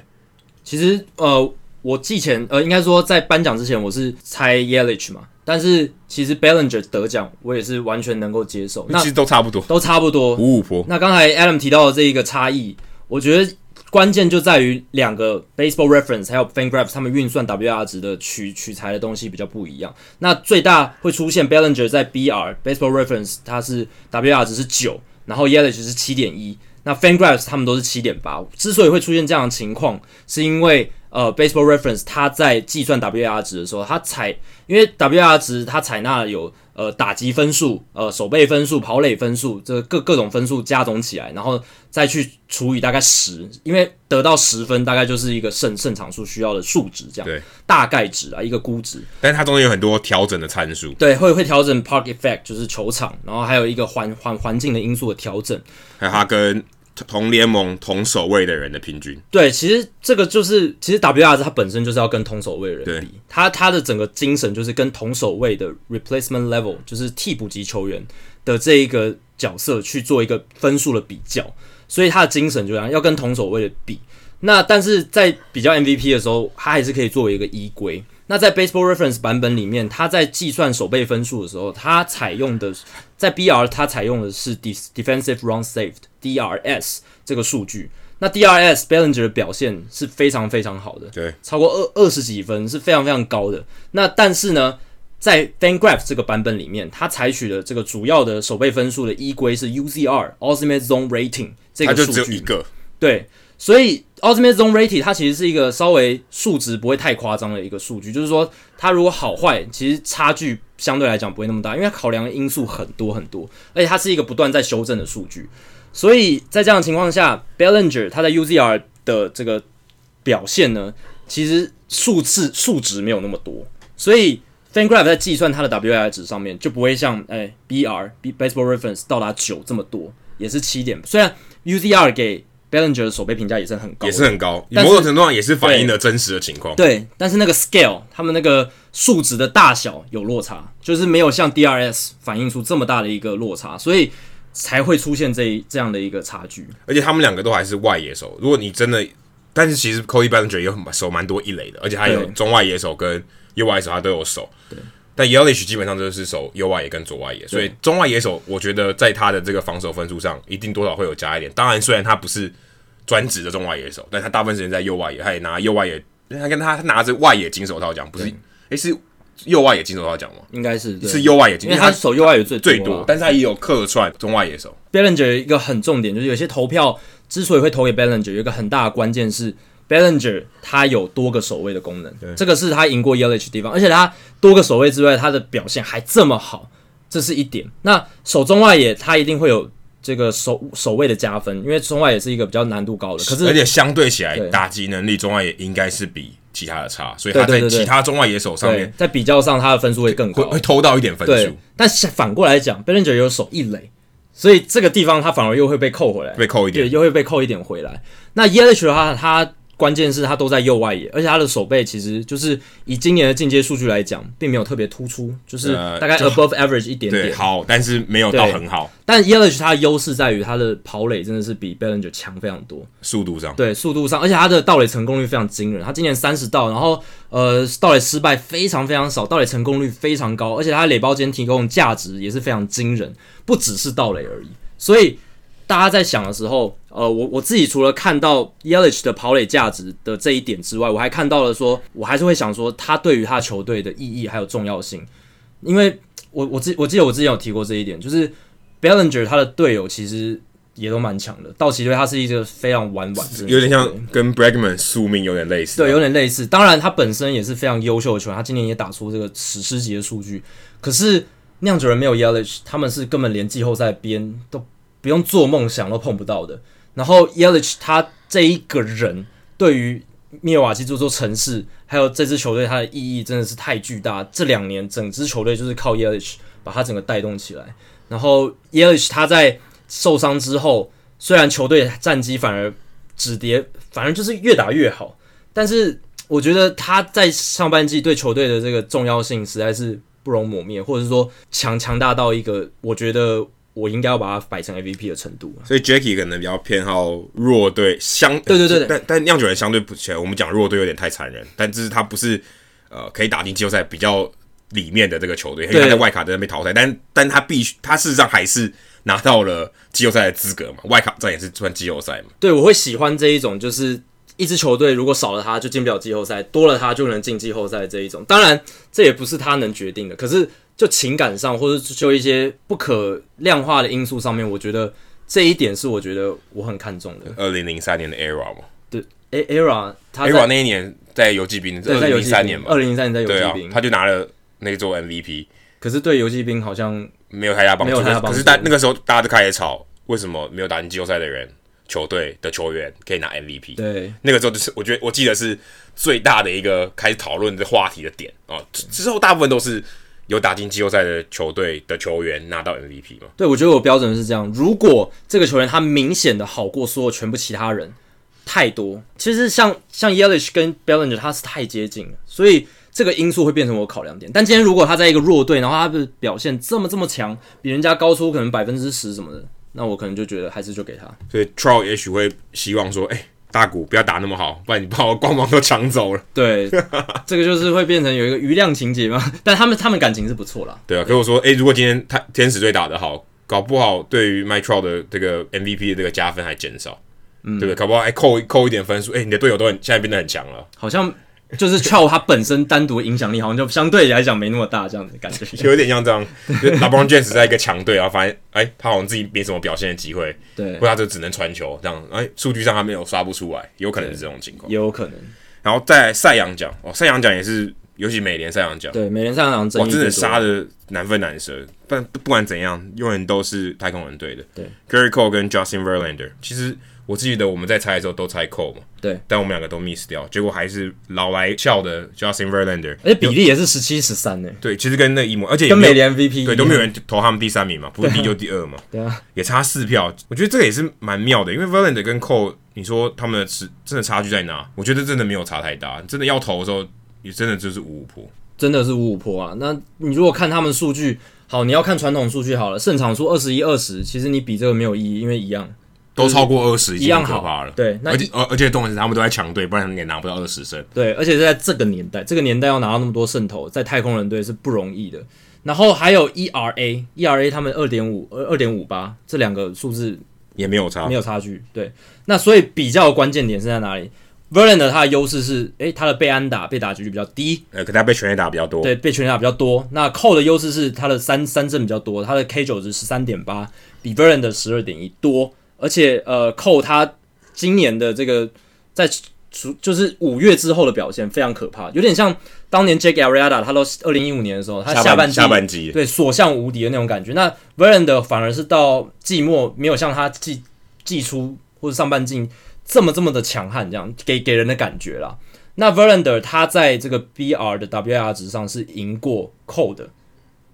其实呃，我之前呃，应该说在颁奖之前，我是猜 Yelich 嘛。但是其实 Bellinger 得奖，我也是完全能够接受。那其实都差不多，都差不多，五五坡。那刚才 Adam 提到的这一个差异，我觉得关键就在于两个 Baseball Reference 还有 FanGraphs 他们运算 WR 值的取取材的东西比较不一样。那最大会出现 Bellinger 在 BR Baseball Reference 它是 WR 值是九，然后 Yelich 是七点一，那 FanGraphs 他们都是七点八。之所以会出现这样的情况，是因为呃，Baseball Reference 它在计算 WAR 值的时候，它采因为 WAR 值它采纳有呃打击分数、呃守备分数、跑垒分数这各各种分数加总起来，然后再去除以大概十，因为得到十分大概就是一个胜胜场数需要的数值这样，对，大概值啊一个估值，但是它中间有很多调整的参数，对，会会调整 Park Effect 就是球场，然后还有一个环环环境的因素的调整，还有它跟。同联盟同守卫的人的平均，对，其实这个就是，其实 WRS 它本身就是要跟同守卫的人比，对它它的整个精神就是跟同守卫的 replacement level，就是替补级球员的这一个角色去做一个分数的比较，所以他的精神就这样，要跟同守卫的比。那但是在比较 MVP 的时候，他还是可以作为一个依归。那在 Baseball Reference 版本里面，他在计算守备分数的时候，他采用的在 BR 他采用的是 Defensive Run Saved DRS 这个数据。那 DRS Bellinger 的表现是非常非常好的，对，超过二二十几分是非常非常高的。那但是呢，在 FanGraphs 这个版本里面，它采取的这个主要的守备分数的依归是 UZR Ultimate Zone Rating 这个数据，它就只有一个，对。所以 Ultimate Zone Rating 它其实是一个稍微数值不会太夸张的一个数据，就是说它如果好坏其实差距相对来讲不会那么大，因为它考量的因素很多很多，而且它是一个不断在修正的数据。所以在这样的情况下，Bellinger 他在 UZR 的这个表现呢，其实数字数值没有那么多，所以 FanGraph 在计算它的 WAR 值上面就不会像哎 BR Baseball Reference 到达九这么多，也是七点。虽然 UZR 给 Bellinger 的守备评价也是很高，也是很高，某种程度上也是反映了真实的情况。对，但是那个 scale，他们那个数值的大小有落差，就是没有像 DRS 反映出这么大的一个落差，所以才会出现这这样的一个差距。而且他们两个都还是外野手，如果你真的，但是其实 Cody Bellinger 有很守蛮多一垒的，而且还有中外野手跟右外野手他都有守。对。但 Yelich 基本上就是守右外野跟左外野，所以中外野手我觉得在他的这个防守分数上一定多少会有加一点。当然，虽然他不是专职的中外野手，但他大部分时间在右外野，他也拿右外野，他跟他他拿着外野金手套奖，不是？诶、欸，是右外野金手套奖吗？应该是是右外野金，因为他守右外野最最多，但是他也有客串中外野手。Bellinger 有一个很重点，就是有些投票之所以会投给 Bellinger，有一个很大的关键是。Bellinger 他有多个守卫的功能，这个是他赢过 Yelich 的地方，而且他多个守卫之外，他的表现还这么好，这是一点。那守中外野他一定会有这个守守卫的加分，因为中外野是一个比较难度高的，可是而且相对起来打击能力中外野应该是比其他的差，所以他在其他中外野手上面在比较上他的分数会更高，会会偷到一点分数。但是反过来讲，Bellinger 有手一垒，所以这个地方他反而又会被扣回来，被扣一点，对，又会被扣一点回来。那 Yelich 的话他。关键是他都在右外野，而且他的手背其实就是以今年的进阶数据来讲，并没有特别突出，就是大概 above average 一点点。好，但是没有到很好。但 Yelich 他的优势在于他的跑垒真的是比 Bellinger 强非常多，速度上对速度上，而且他的盗垒成功率非常惊人。他今年三十盗，然后呃盗垒失败非常非常少，盗垒成功率非常高，而且他垒包间提供的价值也是非常惊人，不只是盗垒而已。所以。大家在想的时候，呃，我我自己除了看到 Yelich 的跑垒价值的这一点之外，我还看到了说，我还是会想说他对于他球队的意义还有重要性，因为我我记我记得我之前有提过这一点，就是 Bellinger 他的队友其实也都蛮强的，道奇队他是一个非常玩玩的，有点像跟 Bregman 宿命有点类似，对，有点类似。当然他本身也是非常优秀的球员，他今年也打出这个史诗级的数据，可是酿酒人没有 Yelich，他们是根本连季后赛边都。不用做梦想都碰不到的。然后 Yelich 他这一个人对于密尔瓦基这座城市，还有这支球队，他的意义真的是太巨大。这两年整支球队就是靠 Yelich 把他整个带动起来。然后 Yelich 他在受伤之后，虽然球队战绩反而止跌，反而就是越打越好。但是我觉得他在上半季对球队的这个重要性实在是不容抹灭，或者是说强强大到一个我觉得。我应该要把它摆成 MVP 的程度，所以 Jackie 可能比较偏好弱队，相对对对，对，但但酿酒人相对不起来，我们讲弱队有点太残忍，但这是他不是呃可以打进季后赛比较里面的这个球队，因为他在外卡在那边淘汰，但但他必须他事实上还是拿到了季后赛的资格嘛，外卡这也是算季后赛嘛。对，我会喜欢这一种，就是一支球队如果少了他就进不了季后赛，多了他就能进季后赛这一种，当然这也不是他能决定的，可是。就情感上，或者就一些不可量化的因素上面，我觉得这一点是我觉得我很看重的。二零零三年的 ERA 嘛，对，ERA，他 ERA 那一年在游骑兵，二零零三年嘛，二零零三年在游骑兵，他就拿了那座 MVP。可是对游骑兵好像没有太大帮助。可是大那个时候大家都开始吵，为什么没有打进季后赛的人，球队的球员可以拿 MVP？对，那个时候就是我觉得我记得是最大的一个开始讨论的话题的点啊。之后大部分都是。有打进季后赛的球队的球员拿到 MVP 吗？对，我觉得我标准是这样。如果这个球员他明显的好过所有全部其他人太多，其实像像 Yelich 跟 Bellinger 他是太接近了，所以这个因素会变成我考量点。但今天如果他在一个弱队，然后他的表现这么这么强，比人家高出可能百分之十什么的，那我可能就觉得还是就给他。所以 Trout 也许会希望说，哎、欸。大谷不要打那么好，不然你把我光芒都抢走了。对，这个就是会变成有一个余量情节嘛。但他们他们感情是不错啦。对啊，可是我说，哎、欸，如果今天他天使队打得好，搞不好对于 Mike Trout 的这个 MVP 的这个加分还减少，嗯，对不对？搞不好哎扣扣一点分数，哎、欸，你的队友都很现在变得很强了。好像就是 Trout 他本身单独影响力好像就相对来讲没那么大，这样子的感觉，有点像这样。LeBron James 在一个强队，然后发现哎、欸，他好像自己没什么表现的机会。对，或者他就只能传球这样，哎，数据上他没有刷不出来，有可能是这种情况，也有可能。然后在赛扬奖哦，赛扬奖也是，尤其美联赛扬奖，对，美联赛扬奖，哇，真的杀的难分难舍。但不管怎样，永远都是太空人队的。对，Gerrit Cole 跟 Justin Verlander，其实。我记得我们在猜的时候都猜 Cole 嘛，对，但我们两个都 miss 掉，结果还是老来笑的 Justin Verlander，而且比例也是十七十三呢。对，其实跟那一模，而且跟美联 MVP 对都没有人投他们第三名嘛，不是第一就第二嘛，对啊，也差四票。我觉得这个也是蛮妙的，因为 Verlander 跟 Cole，你说他们的是真的差距在哪？我觉得真的没有差太大，真的要投的时候也真的就是五五坡，真的是五五坡啊。那你如果看他们数据，好，你要看传统数据好了，胜场数二十一二十，其实你比这个没有意义，因为一样。都超过二十，一样可怕了。对，那而且而而且重点是他们都在强队，不然他们也拿不到二十胜。对，而且是在这个年代，这个年代要拿到那么多胜投，在太空人队是不容易的。然后还有 ERA，ERA 他们二点五二二点五八这两个数字也没有差，没有差距。对，那所以比较关键点是在哪里？Verlander 他的优势是，诶、欸，他的被安打被打击率比较低，呃，可他被全垒打比较多。对，被全垒打比较多。那 Cole 的优势是他的三三振比较多，他的 K 九值十三点八，比 Verlander 十二点一多。而且，呃，扣他今年的这个在就是五月之后的表现非常可怕，有点像当年 Jake Arrieta，他都二零一五年的时候，他下半下半季对所向无敌的那种感觉。那 Verlander 反而是到季末没有像他季季初或者上半季这么这么的强悍，这样给给人的感觉啦。那 Verlander 他在这个 BR 的 WAR 值上是赢过扣的，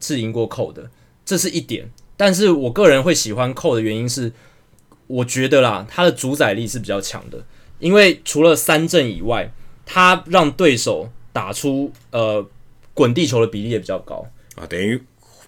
是赢过扣的，这是一点。但是我个人会喜欢扣的原因是。我觉得啦，他的主宰力是比较强的，因为除了三振以外，他让对手打出呃滚地球的比例也比较高啊，等于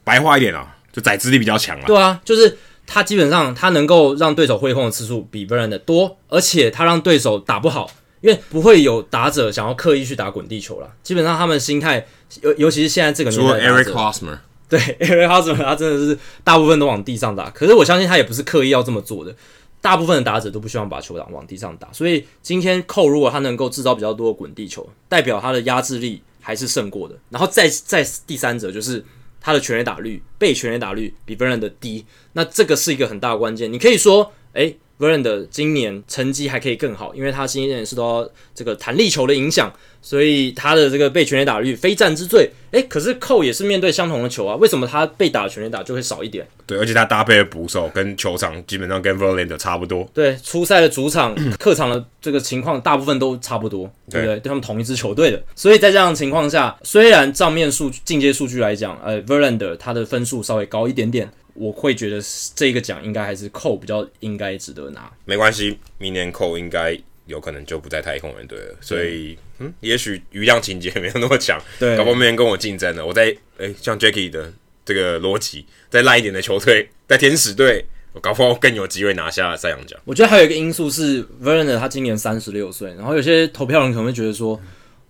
白话一点啊，就宰制力比较强啊。对啊，就是他基本上他能够让对手挥空的次数比 Verlander 多，而且他让对手打不好，因为不会有打者想要刻意去打滚地球了。基本上他们心态，尤尤其是现在这个年代，Eric Hosmer，对 Eric Hosmer，他真的是大部分都往地上打，可是我相信他也不是刻意要这么做的。大部分的打者都不希望把球打往地上打，所以今天扣如果他能够制造比较多的滚地球，代表他的压制力还是胜过的。然后再再第三者就是他的全垒打率、被全垒打率比 Verlander 低，那这个是一个很大的关键。你可以说，诶 Verlander 今年成绩还可以更好，因为他今年是受到这个弹力球的影响。所以他的这个被全垒打率非战之罪，诶、欸，可是扣也是面对相同的球啊，为什么他被打全垒打就会少一点？对，而且他搭配的捕手跟球场基本上跟 Verlander 差不多。对，初赛的主场、客场的这个情况大部分都差不多，对不对？对他们同一支球队的，所以在这样的情况下，虽然账面数进阶数据来讲，呃，Verlander 他的分数稍微高一点点，我会觉得这个奖应该还是扣比较应该值得拿。没关系，明年扣应该。有可能就不在太空人队了，所以嗯，也许余量情节没有那么强，对，搞不好没人跟我竞争了。我在诶、欸，像 Jackie 的这个逻辑，再烂一点的球队，在天使队，我搞不好更有机会拿下赛扬奖。我觉得还有一个因素是 Verlander 他今年三十六岁，然后有些投票人可能会觉得说，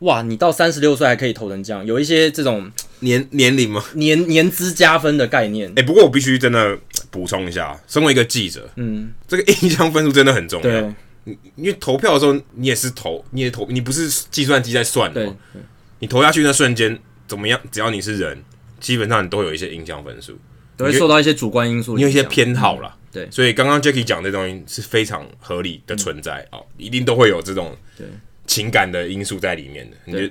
哇，你到三十六岁还可以投成这样，有一些这种年年龄吗？年年资加分的概念。哎、欸，不过我必须真的补充一下，身为一个记者，嗯，这个印象分数真的很重要。对因为投票的时候，你也是投，你也投，你不是计算机在算的吗？你投下去那瞬间怎么样？只要你是人，基本上你都会有一些印象分数，都会受到一些主观因素，你有一些偏好啦。嗯、对，所以刚刚 Jacky 讲这东西是非常合理的存在啊、嗯，一定都会有这种情感的因素在里面的。你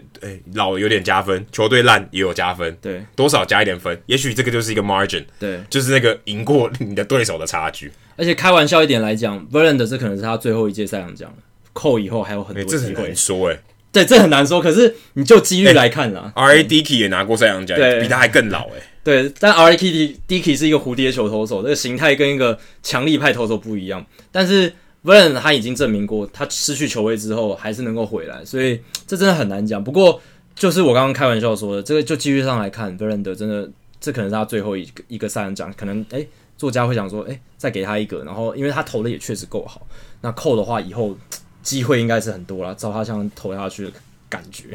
老有点加分，球队烂也有加分，对，多少加一点分，也许这个就是一个 margin，对，就是那个赢过你的对手的差距。而且开玩笑一点来讲，Verlander 这可能是他最后一届赛扬奖了。扣以后还有很多机会，欸、这很难说诶、欸。对，这很难说。可是你就几率来看啦、欸、R A Dickey 也拿过赛扬奖，比他还更老诶、欸。对，但 R A Dickey 是一个蝴蝶球投手，这个形态跟一个强力派投手不一样。但是 Verlander 他已经证明过，他失去球位之后还是能够回来，所以 这真的很难讲。不过就是我刚刚开玩笑说的，这个就继续上来看，Verlander 真的这可能是他最后一个一个赛人奖。可能诶、欸，作家会想说，诶、欸，再给他一个，然后因为他投的也确实够好，那扣的话以后。机会应该是很多了，照他这样投下去的感觉。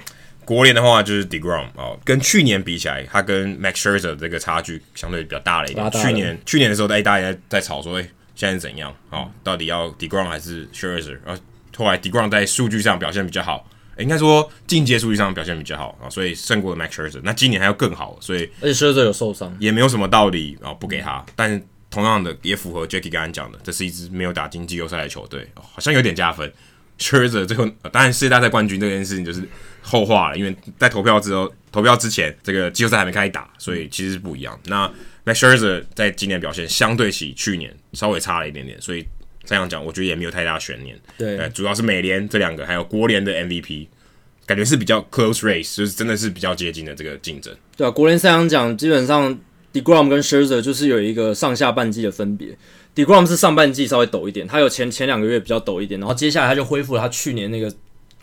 国联的话就是 Degrom 哦，跟去年比起来，他跟 Max Scherzer 这个差距相对比较大了一点。去年去年的时候，哎，大家在吵说，哎，现在是怎样？哦，到底要 Degrom 还是 Scherzer？然后后来 Degrom 在数据上表现比较好，应该说进阶数据上表现比较好啊，所以胜过了 Max Scherzer。那今年还要更好，所以而且 Scherzer 有受伤，也没有什么道理啊，不给他。但同样的，也符合 Jackie 刚刚讲的，这是一支没有打进季后赛的球队，好像有点加分。Scherzer 最后，当然世界大赛冠军这件事情就是后话了，因为在投票之后，投票之前这个季后赛还没开始打，所以其实是不一样。那 Max Scherzer 在今年表现相对起去年稍微差了一点点，所以这样讲，我觉得也没有太大悬念。对，主要是美联这两个，还有国联的 MVP，感觉是比较 close race，就是真的是比较接近的这个竞争。对啊，国联赛扬奖基本上 Degrom 跟 Scherzer 就是有一个上下半季的分别。DeGrom 是上半季稍微抖一点，他有前前两个月比较抖一点，然后接下来他就恢复了他去年那个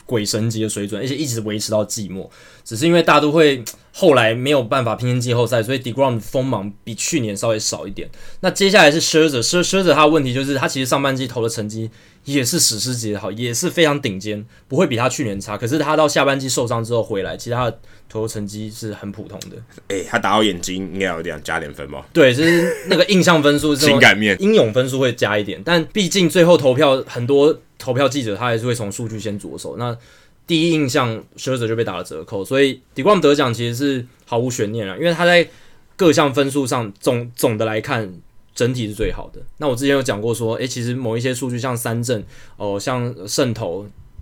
鬼神级的水准，而且一直维持到季末。只是因为大都会后来没有办法拼进季后赛，所以 DeGrom 的锋芒比去年稍微少一点。那接下来是 Scherzer，Scherzer 他的问题就是他其实上半季投的成绩也是史诗级的好，也是非常顶尖，不会比他去年差。可是他到下半季受伤之后回来，其他的投球成绩是很普通的。诶、欸，他打到眼睛应该有点加点分吧？对，就是那个印象分数、情感面、英勇分数会加一点。但毕竟最后投票很多投票记者他还是会从数据先着手。那第一印象，Scherzer 就被打了折扣，所以 Degrom 得奖其实是毫无悬念了，因为他在各项分数上总总的来看，整体是最好的。那我之前有讲过说，诶、欸，其实某一些数据像三振哦、呃，像胜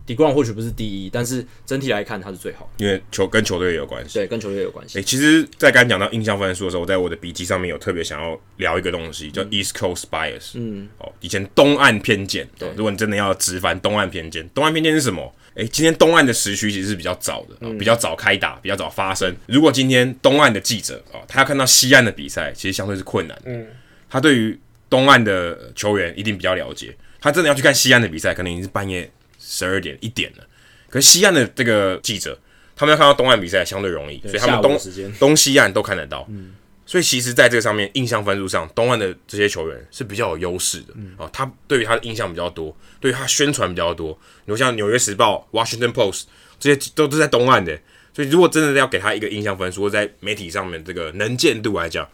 投，Degrom 或许不是第一，但是整体来看他是最好，因为球跟球队也有关系，对，跟球队有关系。诶、欸，其实，在刚讲到印象分数的时候，我在我的笔记上面有特别想要聊一个东西，叫 East Coast Bias，嗯，哦，以前东岸偏见，对，如果你真的要直翻东岸偏见，东岸偏见是什么？诶、欸，今天东岸的时区其实是比较早的，嗯、比较早开打，比较早发生。如果今天东岸的记者啊，他要看到西岸的比赛，其实相对是困难的。嗯，他对于东岸的球员一定比较了解，他真的要去看西岸的比赛，可能已经是半夜十二点、一点了。可是西岸的这个记者，他们要看到东岸比赛相对容易，所以他们东东西岸都看得到。嗯，所以其实在这个上面，印象分数上，东岸的这些球员是比较有优势的。嗯，哦，他对于他的印象比较多，对于他宣传比较多。比如像纽约时报、Washington Post 这些都都在东岸的，所以如果真的要给他一个印象分数，或在媒体上面这个能见度来讲。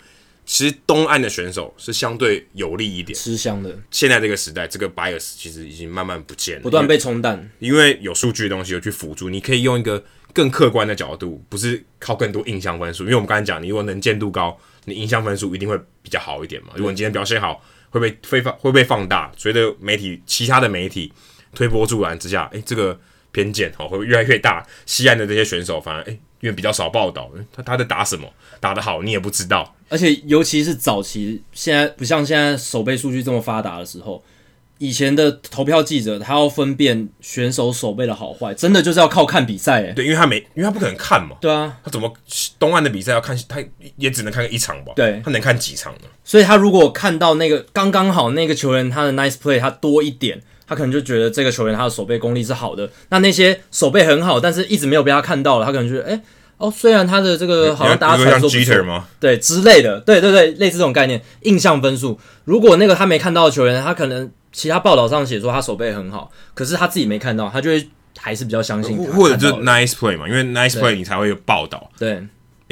其实东岸的选手是相对有利一点，吃香的。现在这个时代，这个 bias 其实已经慢慢不见了，不断被冲淡。因为有数据的东西有去辅助，你可以用一个更客观的角度，不是靠更多印象分数。因为我们刚才讲，你如果能见度高，你印象分数一定会比较好一点嘛。如果你今天表现好，会被非放会被放大，随着媒体其他的媒体推波助澜之下，诶，这个偏见哦会越来越大。西岸的这些选手反而诶，因为比较少报道，他他在打什么，打得好你也不知道。而且，尤其是早期，现在不像现在手背数据这么发达的时候，以前的投票记者他要分辨选手手背的好坏，真的就是要靠看比赛诶。对，因为他没，因为他不可能看嘛。对啊，他怎么东岸的比赛要看，他也只能看一场吧？对，他能看几场呢？所以他如果看到那个刚刚好那个球员他的 nice play 他多一点，他可能就觉得这个球员他的手背功力是好的。那那些手背很好，但是一直没有被他看到了，他可能觉得哎。欸哦，虽然他的这个好像大家传说对之类的，对对对，类似这种概念，印象分数。如果那个他没看到的球员，他可能其他报道上写说他手背很好，可是他自己没看到，他就会还是比较相信他。或者就 nice play 嘛，因为 nice play 你才会有报道。对。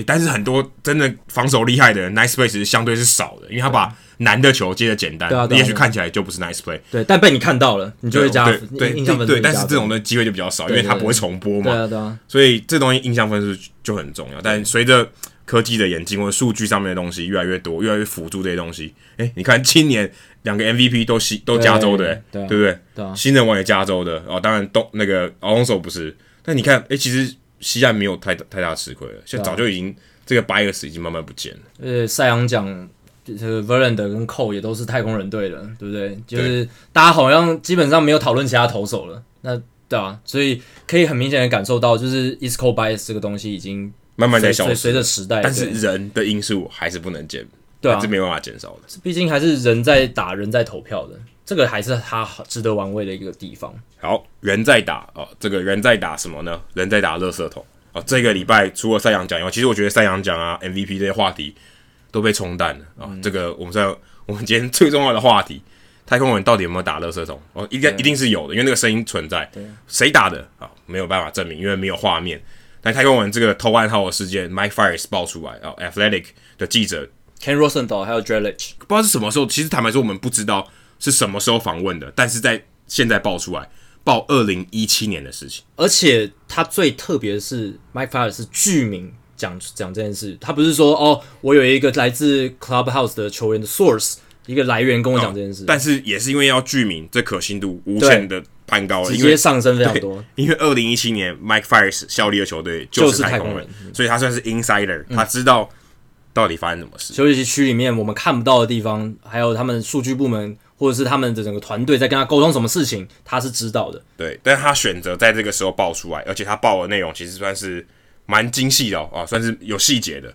但是很多真的防守厉害的人，nice play 其实相对是少的，因为他把难的球接的简单，你也许看起来就不是 nice play。对，但被你看到了，你就会加对对对，对。但是这种的机会就比较少，因为它不会重播嘛。对啊对啊。所以这东西印象分数就很重要。但随着科技的演进或者数据上面的东西越来越多，越来越辅助这些东西。哎，你看今年两个 MVP 都西都加州的，对不对？对啊。新人王也加州的哦，当然东那个 Alonso 不是。但你看，哎，其实西岸没有太太大吃亏了，现在早就已经。这个 bias 已经慢慢不见了。呃，赛扬奖，这个 Verlander 跟 Cole 也都是太空人队的，对不对？就是大家好像基本上没有讨论其他投手了。那对啊，所以可以很明显的感受到，就是 East Coast bias 这个东西已经慢慢在消失，随着时代。但是人的因素还是不能减，对啊，是没办法减少的。毕竟还是人在打，人在投票的，这个还是他值得玩味的一个地方。好，人在打哦，这个人在打什么呢？人在打垃圾桶。哦，这个礼拜除了赛扬奖以外，其实我觉得赛扬奖啊、MVP 这些话题都被冲淡了啊、嗯哦。这个我们在 我们今天最重要的话题，太空人到底有没有打垃圾桶？哦，应该一定是有的，因为那个声音存在。谁打的啊、哦？没有办法证明，因为没有画面。但太空人这个偷暗号的事件，Mike Fiers 爆出来啊、哦、，Athletic 的记者 Ken Rosenthal 还有 Drellich，不知道是什么时候。其实坦白说，我们不知道是什么时候访问的，但是在现在爆出来。报二零一七年的事情，而且他最特别的是，Mike Fiers 是剧名讲讲这件事，他不是说哦，我有一个来自 Clubhouse 的球员的 source，一个来源跟我讲这件事、哦，但是也是因为要具名，这可信度无限的攀高了，直接上升非常多。因为二零一七年 Mike Fiers 效力的球队就是太空人，空人所以他算是 insider，、嗯、他知道到底发生什么事。休息区里面我们看不到的地方，还有他们数据部门。或者是他们的整个团队在跟他沟通什么事情，他是知道的。对，但是他选择在这个时候爆出来，而且他爆的内容其实算是蛮精细的哦，啊，算是有细节的。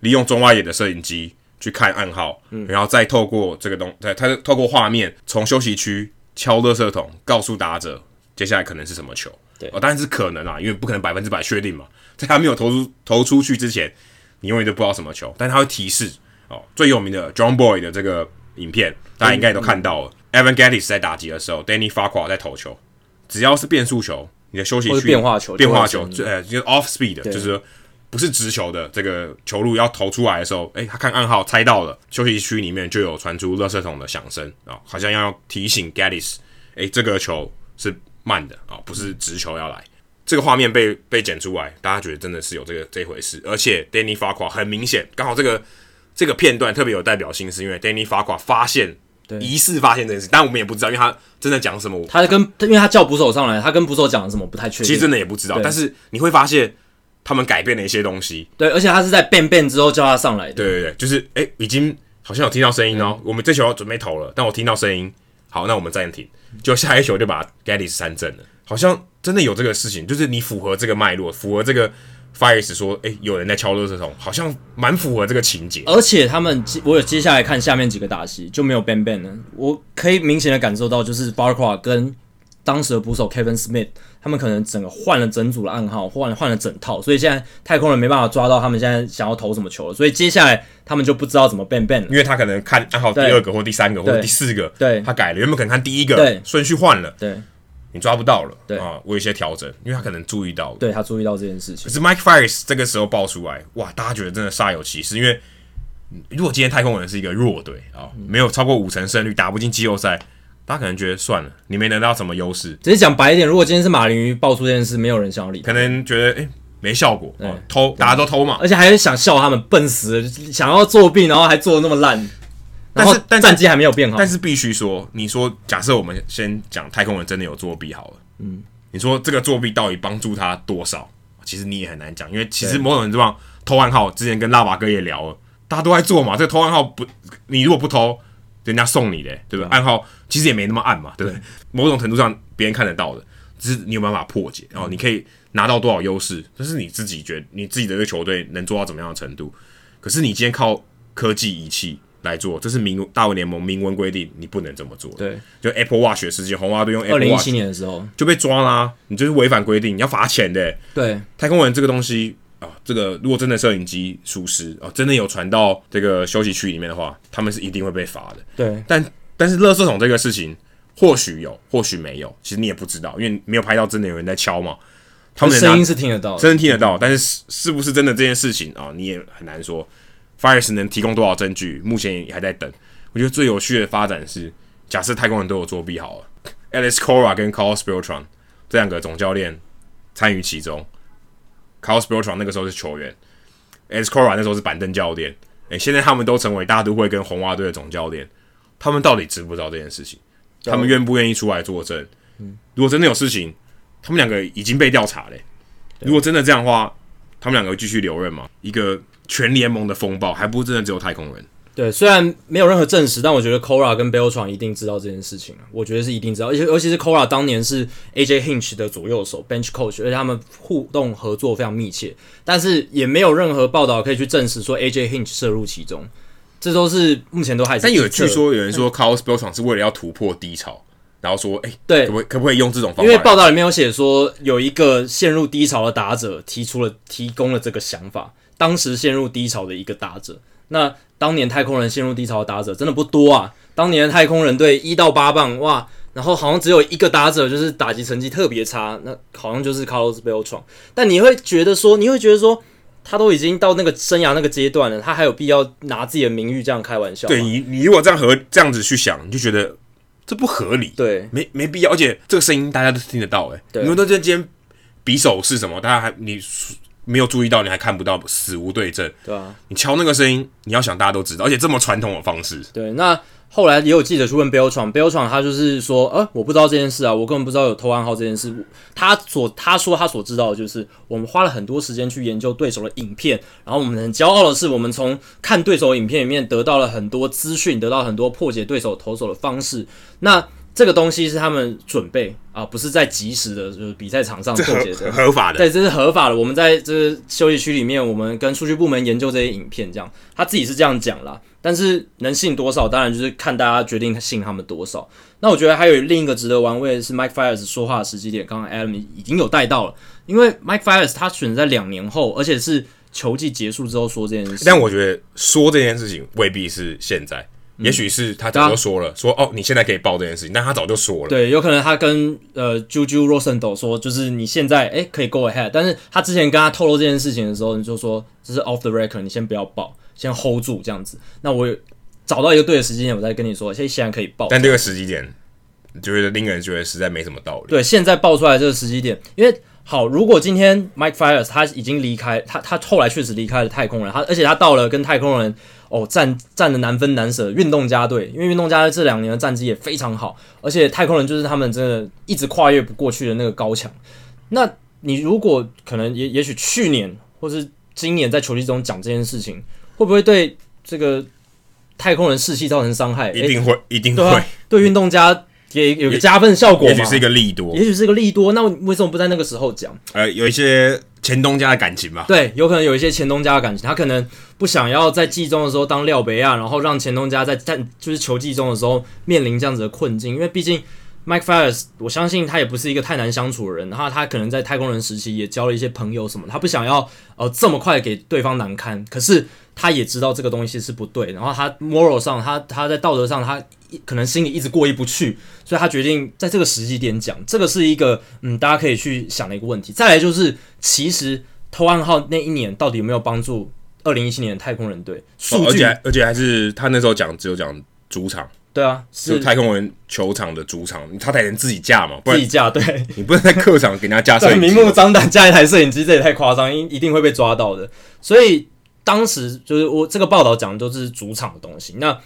利用中外野的摄影机去看暗号，嗯，然后再透过这个东，在他透过画面从休息区敲垃圾桶，告诉打者接下来可能是什么球。对，哦，当然是可能啊，因为不可能百分之百确定嘛，在他没有投出投出去之前，你永远都不知道什么球，但他会提示哦。最有名的 John Boy 的这个。影片大家应该也都看到了、嗯、，Evan Gattis 在打击的时候、嗯、，Danny Farquhar 在投球，只要是变速球，你的休息区变化球，变化球，呃，就是 off speed，就是不是直球的这个球路要投出来的时候，诶、欸，他看暗号猜到了，休息区里面就有传出垃圾桶的响声啊，好像要提醒 Gattis，诶、欸，这个球是慢的啊，不是直球要来。嗯、这个画面被被剪出来，大家觉得真的是有这个这回事，而且 Danny Farquhar 很明显，刚好这个。这个片段特别有代表性，是因为 Danny Farquhar 发现，疑似发现这件事，但我们也不知道，因为他真的讲什么，他跟因为他叫捕手上来，他跟捕手讲了什么不太确定，其实真的也不知道。但是你会发现他们改变了一些东西，对，而且他是在变变之后叫他上来的，对对对，就是哎，已经好像有听到声音哦，我们这球要准备投了，但我听到声音，好，那我们暂停，就下一球就把 Gaddis 三振了，好像真的有这个事情，就是你符合这个脉络，符合这个。Fiers 说：“哎、欸，有人在敲垃圾桶，好像蛮符合这个情节。而且他们，我有接下来看下面几个打戏就没有 Ban Ban 了。我可以明显的感受到，就是 Farquhar 跟当时的捕手 Kevin Smith，他们可能整个换了整组的暗号，换了换了整套，所以现在太空人没办法抓到他们现在想要投什么球了，所以接下来他们就不知道怎么 ban ban 了，因为他可能看暗号第二个或第三个或者第四个，对，他改了，原本可能看第一个，对，顺序换了，对，你抓不到了，对啊，我有一些调整，因为他可能注意到，对他注意到这件事情。可是 Mike Fiers 这个时候爆出来，哇，大家觉得真的煞有其事，因为如果今天太空人是一个弱队啊，没有超过五成胜率，打不进季后赛。大家可能觉得算了，你没得到什么优势。只是讲白一点，如果今天是马林鱼爆出这件事，没有人想要理。可能觉得诶、欸、没效果，哦、偷大家都偷嘛，而且还想笑他们笨死了，想要作弊，然后还做的那么烂。但是但战绩还没有变好。但是必须说，你说假设我们先讲太空人真的有作弊好了，嗯，你说这个作弊到底帮助他多少？其实你也很难讲，因为其实某种程度上偷暗号，之前跟拉瓦哥也聊了，大家都在做嘛。这个偷暗号不，你如果不偷。人家送你的，对不对？暗号其实也没那么暗嘛，对不对？某种程度上，别人看得到的，只是你有办法破解。然后你可以拿到多少优势，这是你自己觉得你自己的这个球队能做到怎么样的程度。可是你今天靠科技仪器来做，这是明大文联盟明文规定，你不能这么做。对，就 Apple Watch 的事情，红袜队用 Apple Watch 二零一七年的时候就被抓啦，你就是违反规定，你要罚钱的。对，太空人这个东西。啊，这个如果真的摄影机疏失啊，真的有传到这个休息区里面的话，他们是一定会被罚的。对，但但是垃圾桶这个事情，或许有，或许没有，其实你也不知道，因为没有拍到真的有人在敲嘛。他们声音是听得到，声音听得到，但是是不是真的这件事情啊，你也很难说。Fiers 能提供多少证据，目前也还在等。我觉得最有趣的发展是，假设太空人都有作弊好了，Alex Cora 跟 Carl Spiltron 这两个总教练参与其中。Carl Spiltron 那个时候是球员，Alex Cora 那时候是板凳教练。诶，现在他们都成为大都会跟红袜队的总教练，他们到底知不知道这件事情？他们愿不愿意出来作证？如果真的有事情，他们两个已经被调查了。如果真的这样的话，他们两个会继续留任吗？一个全联盟的风暴，还不是真的只有太空人？对，虽然没有任何证实，但我觉得 Cora 跟 Beltran 一定知道这件事情。我觉得是一定知道，而且尤其是 Cora 当年是 AJ Hinch 的左右手 bench coach，而且他们互动合作非常密切。但是也没有任何报道可以去证实说 AJ Hinch 涉入其中，这都是目前都还是。但有据说有人说 Carlos Beltran 是为了要突破低潮，然后说，哎、欸，对，可不可以可不可以用这种方法？因为报道里面有写说，有一个陷入低潮的打者提出了提供了这个想法，当时陷入低潮的一个打者。那当年太空人陷入低潮的打者真的不多啊！当年的太空人队一到八棒哇，然后好像只有一个打者就是打击成绩特别差，那好像就是 Carlos Beltran。但你会觉得说，你会觉得说，他都已经到那个生涯那个阶段了，他还有必要拿自己的名誉这样开玩笑？对你，你如果这样和这样子去想，你就觉得这不合理，对，没没必要。而且这个声音大家都听得到，诶，对，你们都在今天比手是什么？大家还你。没有注意到，你还看不到，死无对证。对啊，你敲那个声音，你要想大家都知道，而且这么传统的方式。对，那后来也有记者去问 Beltran，Beltran 他就是说，呃，我不知道这件事啊，我根本不知道有偷暗号这件事。他所他说他所知道的就是，我们花了很多时间去研究对手的影片，然后我们很骄傲的是，我们从看对手影片里面得到了很多资讯，得到很多破解对手投手的方式。那这个东西是他们准备啊，不是在及时的，就是比赛场上破解的，合法的。对，这是合法的。我们在这个休息区里面，我们跟数据部门研究这些影片，这样他自己是这样讲啦。但是能信多少，当然就是看大家决定信他们多少。那我觉得还有另一个值得玩味的是 Mike Fiers 说话的时机点，刚刚 Adam 已经有带到了，因为 Mike Fiers 他选择在两年后，而且是球季结束之后说这件事。但我觉得说这件事情未必是现在。也许是他早就说了，说哦，你现在可以报这件事情，但他早就说了。对，有可能他跟呃 Juju Rosendo 说，就是你现在诶可以 go ahead，但是他之前跟他透露这件事情的时候，你就说这是 off the record，你先不要报，先 hold 住这样子。那我找到一个对的时间点，我再跟你说，现现在可以报。但这个时机点，觉得令人觉得实在没什么道理。对，现在报出来这个时机点，因为好，如果今天 Mike Fiers 他已经离开，他他后来确实离开了太空人，他而且他到了跟太空人。哦，战战的难分难舍，运动家队，因为运动家队这两年的战绩也非常好，而且太空人就是他们真的一直跨越不过去的那个高墙。那你如果可能也也许去年或是今年在球季中讲这件事情，会不会对这个太空人士气造成伤害？一定会，欸、一定会。对运、啊、动家也有个加分效果嘛，也许是一个利多，也许是一个利多。那为什么不在那个时候讲？呃，有一些。前东家的感情吧，对，有可能有一些前东家的感情，他可能不想要在季中的时候当廖北亚，然后让前东家在战就是球季中的时候面临这样子的困境，因为毕竟 Mike Fiers，我相信他也不是一个太难相处的人，然后他可能在太空人时期也交了一些朋友什么，他不想要呃这么快给对方难堪，可是他也知道这个东西是不对，然后他 moral 上，他他在道德上，他可能心里一直过意不去，所以他决定在这个时机点讲，这个是一个嗯大家可以去想的一个问题。再来就是，其实偷暗号那一年到底有没有帮助？二零一七年的太空人队数据，而且而且还是他那时候讲只有讲主场，对啊，是太空人球场的主场，他才能自己架嘛，不然自己架，对，你不能在客场给人家架 摄影机，明目张胆架一台摄影机，这也太夸张，一一定会被抓到的。所以当时就是我这个报道讲的都是主场的东西。那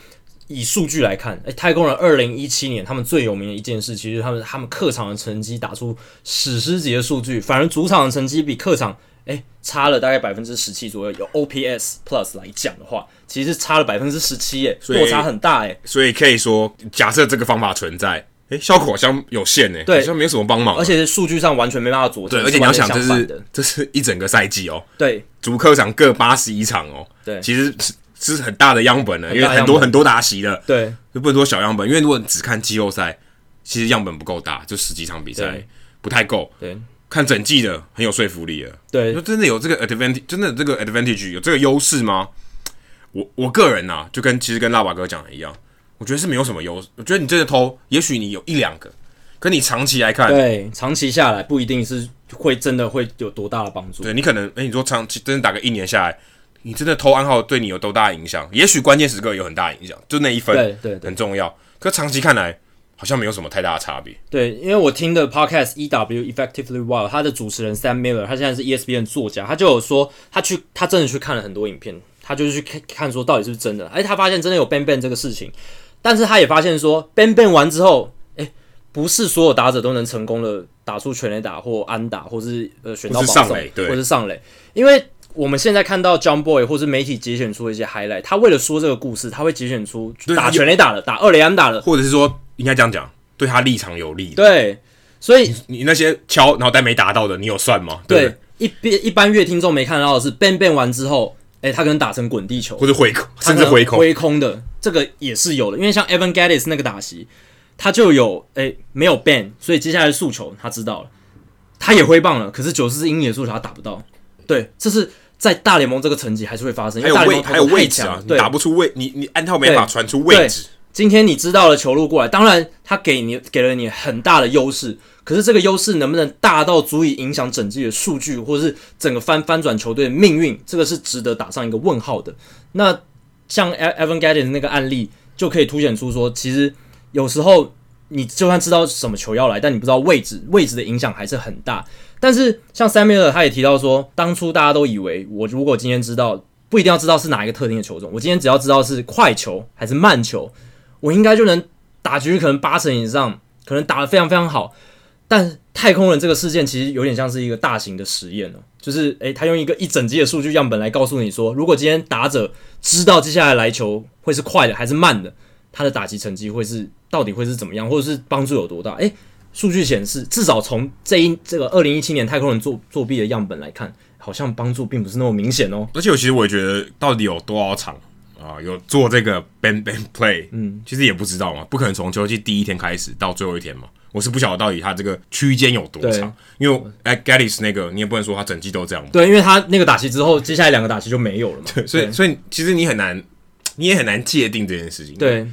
以数据来看，哎，太空人二零一七年他们最有名的一件事，其实他们他们客场的成绩打出史诗级的数据，反而主场的成绩比客场。哎，差了大概百分之十七左右。有 OPS Plus 来讲的话，其实差了百分之十七，哎，落差很大，哎。所以可以说，假设这个方法存在，哎，效果好像有限，呢，对，好像没有什么帮忙，而且数据上完全没办法佐证。对，而且你要想，这是这是一整个赛季哦，对，主客场各八十一场哦，对，其实是是很大的样本了，因为很多很多打席的，对，就不能说小样本，因为如果你只看季后赛，其实样本不够大，就十几场比赛不太够，对。看整季的很有说服力了，对，就真的有这个 advantage，真的这个 advantage 有这个优势吗？我我个人呐、啊，就跟其实跟拉瓦哥讲的一样，我觉得是没有什么优势。我觉得你真的偷，也许你有一两个，可你长期来看，对，长期下来不一定是会真的会有多大的帮助。对你可能，哎，你说长期真的打个一年下来，你真的偷暗号对你有多大影响？也许关键时刻有很大影响，就那一分，对对，很重要。可长期看来。好像没有什么太大的差别。对，因为我听的 podcast EW Effectively Wild，他的主持人 Sam Miller，他现在是 ESPN 作家，他就有说，他去，他真的去看了很多影片，他就是去看看说到底是不是真的。哎，他发现真的有 Bang Bang 这个事情，但是他也发现说 Bang Bang 完之后，哎，不是所有打者都能成功的打出全垒打或安打，或是呃选到保送，或是上垒，因为。我们现在看到 John Boy 或是媒体节选出的一些 highlight，他为了说这个故事，他会节选出打全垒打了，打二垒安打了，或者是说应该这样讲，对他立场有利。对，所以你，你那些敲然后但没达到的，你有算吗？对，对一边一般乐听众没看到的是 bang bang 完之后，哎，他可能打成滚地球，或者挥空，甚至挥空挥空的，这个也是有的。因为像 Evan Gattis 那个打席，他就有哎没有 bang，所以接下来的速球他知道了，他也挥棒了，可是九十四英里的速球他打不到。对，这是。在大联盟这个层级还是会发生，因为大联盟还有位置啊，你，打不出位，你你暗号没法传出位置。今天你知道了球路过来，当然他给你给了你很大的优势，可是这个优势能不能大到足以影响整季的数据，或者是整个翻翻转球队的命运，这个是值得打上一个问号的。那像 Evan Gattis 那个案例，就可以凸显出说，其实有时候你就算知道什么球要来，但你不知道位置，位置的影响还是很大。但是像 Samuel 他也提到说，当初大家都以为我如果今天知道，不一定要知道是哪一个特定的球种，我今天只要知道是快球还是慢球，我应该就能打局可能八成以上，可能打得非常非常好。但太空人这个事件其实有点像是一个大型的实验了，就是诶，他用一个一整季的数据样本来告诉你说，如果今天打者知道接下来来球会是快的还是慢的，他的打击成绩会是到底会是怎么样，或者是帮助有多大？诶。数据显示，至少从这一这个二零一七年太空人作作弊的样本来看，好像帮助并不是那么明显哦。而且我其实我也觉得，到底有多少场啊有做这个 bang bang play，嗯，其实也不知道嘛，不可能从秋季第一天开始到最后一天嘛。我是不晓得到底他这个区间有多长，因为哎 g a l l i s 那个你也不能说他整季都这样。对，因为他那个打席之后，接下来两个打席就没有了嘛。对，所以所以其实你很难，你也很难界定这件事情。对。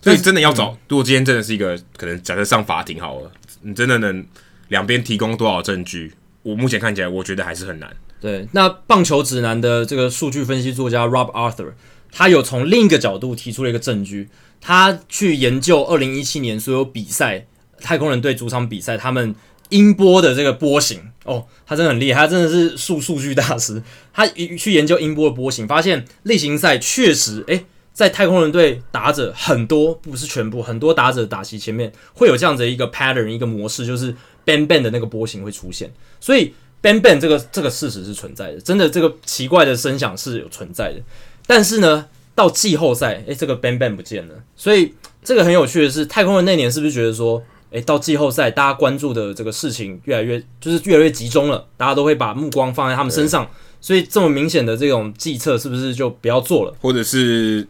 所以真的要找，如果今天真的是一个可能，假设上法庭好了，你真的能两边提供多少证据？我目前看起来，我觉得还是很难。对，那棒球指南的这个数据分析作家 Rob Arthur，他有从另一个角度提出了一个证据，他去研究二零一七年所有比赛，太空人队主场比赛，他们音波的这个波形哦，他真的很厉害，他真的是数数据大师。他去研究音波的波形，发现例行赛确实，诶。在太空人队打者很多，不是全部，很多打者打席前面会有这样子的一个 pattern 一个模式，就是 bang bang 的那个波形会出现，所以 bang bang 这个这个事实是存在的，真的这个奇怪的声响是有存在的。但是呢，到季后赛，诶，这个 bang bang 不见了，所以这个很有趣的是，太空人那年是不是觉得说，诶，到季后赛大家关注的这个事情越来越就是越来越集中了，大家都会把目光放在他们身上，所以这么明显的这种计策是不是就不要做了，或者是？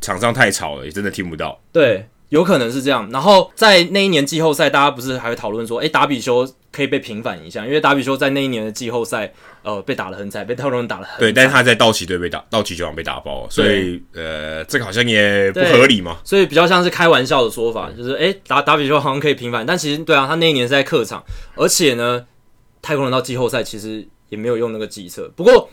场上太吵了，也真的听不到。对，有可能是这样。然后在那一年季后赛，大家不是还会讨论说，哎，达比修可以被平反一下，因为达比修在那一年的季后赛，呃，被打得很惨，被太空人打得很惨。对，但是他在道奇队被打，道奇球场被打爆，所以呃，这个好像也不合理嘛。所以比较像是开玩笑的说法，就是哎，达达比修好像可以平反，但其实对啊，他那一年是在客场，而且呢，太空人到季后赛其实也没有用那个计策。不过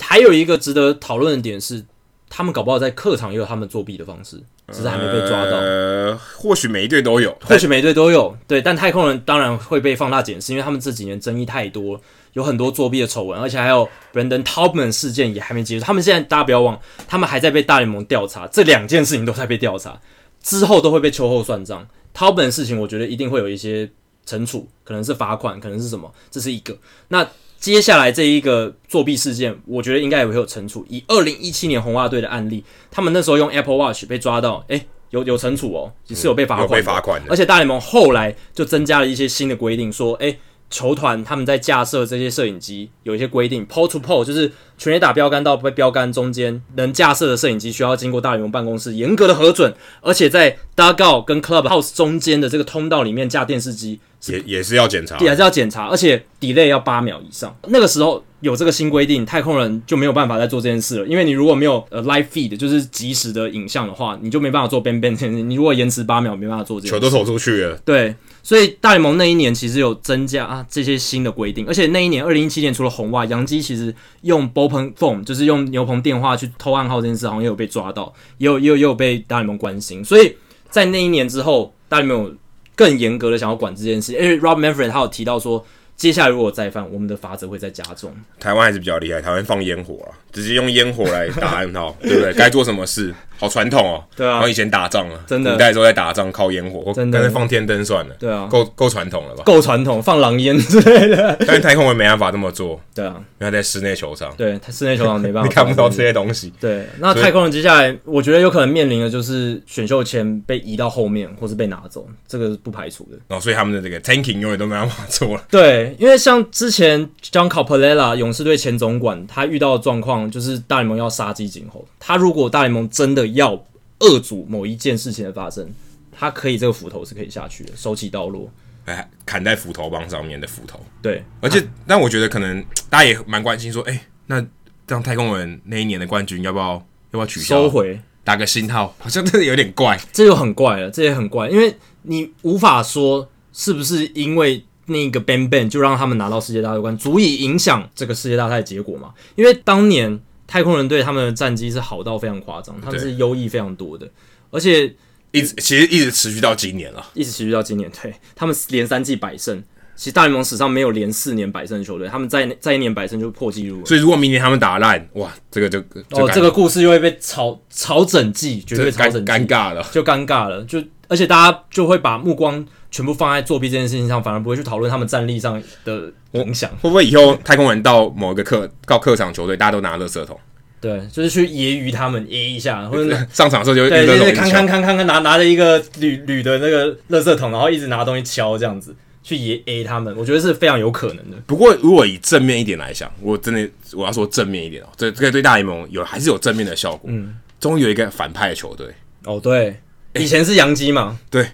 还有一个值得讨论的点是。他们搞不好在客场也有他们作弊的方式，只是还没被抓到。呃，或许每一队都有，或许每一队都有。对，但太空人当然会被放大检视，因为他们这几年争议太多，有很多作弊的丑闻，而且还有 Brandon Taubman 事件也还没结束。他们现在大家不要忘，他们还在被大联盟调查，这两件事情都在被调查，之后都会被秋后算账。Taubman 的事情，我觉得一定会有一些惩处，可能是罚款，可能是什么，这是一个。那接下来这一个作弊事件，我觉得应该也会有惩处。以二零一七年红袜队的案例，他们那时候用 Apple Watch 被抓到，诶、欸，有有惩处哦，也是有被罚款，有被罚款的。而且大联盟后来就增加了一些新的规定，说，诶、欸，球团他们在架设这些摄影机有一些规定，pole to pole 就是全垒打标杆到被标杆中间能架设的摄影机需要经过大联盟办公室严格的核准，而且在 dugout 跟 clubhouse 中间的这个通道里面架电视机。也也是要检查，也是要检查，而且 delay 要八秒以上。那个时候有这个新规定，太空人就没有办法再做这件事了。因为你如果没有呃 live feed，就是及时的影像的话，你就没办法做 bang bang。你如果延迟八秒，没办法做这件事。球都投出去了。对，所以大联盟那一年其实有增加啊这些新的规定，而且那一年二零一七年除了红袜，杨基其实用 b o p e n phone，就是用牛棚电话去偷暗号这件事，好像也有被抓到，也有也有也有被大联盟关心。所以在那一年之后，大联盟有。更严格的想要管这件事，因为 Rob Manfred 他有提到说，接下来如果再犯，我们的罚则会再加重。台湾还是比较厉害，台湾放烟火啊，直接用烟火来打暗号，对不对？该做什么事？好传统哦，对啊，然后以前打仗啊，真的，古代时候在打仗靠烟火，真的，干脆放天灯算了，对啊，够够传统了吧？够传统，放狼烟之类的。但是太空人没办法这么做，对啊，因为在室内球场，对，室内球场没办法，你看不到这些东西。对，那太空人接下来，我觉得有可能面临的就是选秀签被移到后面，或是被拿走，这个是不排除的。哦，所以他们的这个 tanking 永远都没办法做了。对，因为像之前 John Coppolella 勇士队前总管，他遇到的状况就是大联盟要杀鸡儆猴，他如果大联盟真的要。遏阻某一件事情的发生，他可以这个斧头是可以下去的，手起刀落，哎，砍在斧头帮上面的斧头。对，而且，但我觉得可能大家也蛮关心，说，哎、欸，那这样太空人那一年的冠军要不要要不要取消？收回，打个星号，好像真的有点怪，这就很怪了，这也很怪，因为你无法说是不是因为那个 Bang Bang 就让他们拿到世界大赛冠军，足以影响这个世界大赛结果嘛？因为当年。太空人队他们的战绩是好到非常夸张，他们是优异非常多的，而且一直其实一直持续到今年了，一直持续到今年。对，他们连三季百胜，其实大联盟史上没有连四年百胜的球队，他们在在一年百胜就破纪录了。所以如果明年他们打烂，哇，这个就，就哦，这个故事又会被炒炒整季，绝对炒整尴尬了，就尴尬了，就而且大家就会把目光全部放在作弊这件事情上，反而不会去讨论他们战力上的影响。会不会以后太空人到某一个客到客场球队，大家都拿垃圾桶？对，就是去揶揄他们，揶一下，或者上场的时候就对，就是看看看看看拿拿着一个铝铝的那个垃圾桶，然后一直拿东西敲这样子去揶揶他们，我觉得是非常有可能的。不过如果以正面一点来讲，我真的我要说正面一点哦，这这个对大联盟有还是有正面的效果。嗯，终于有一个反派的球队哦，对。以前是洋基嘛？对，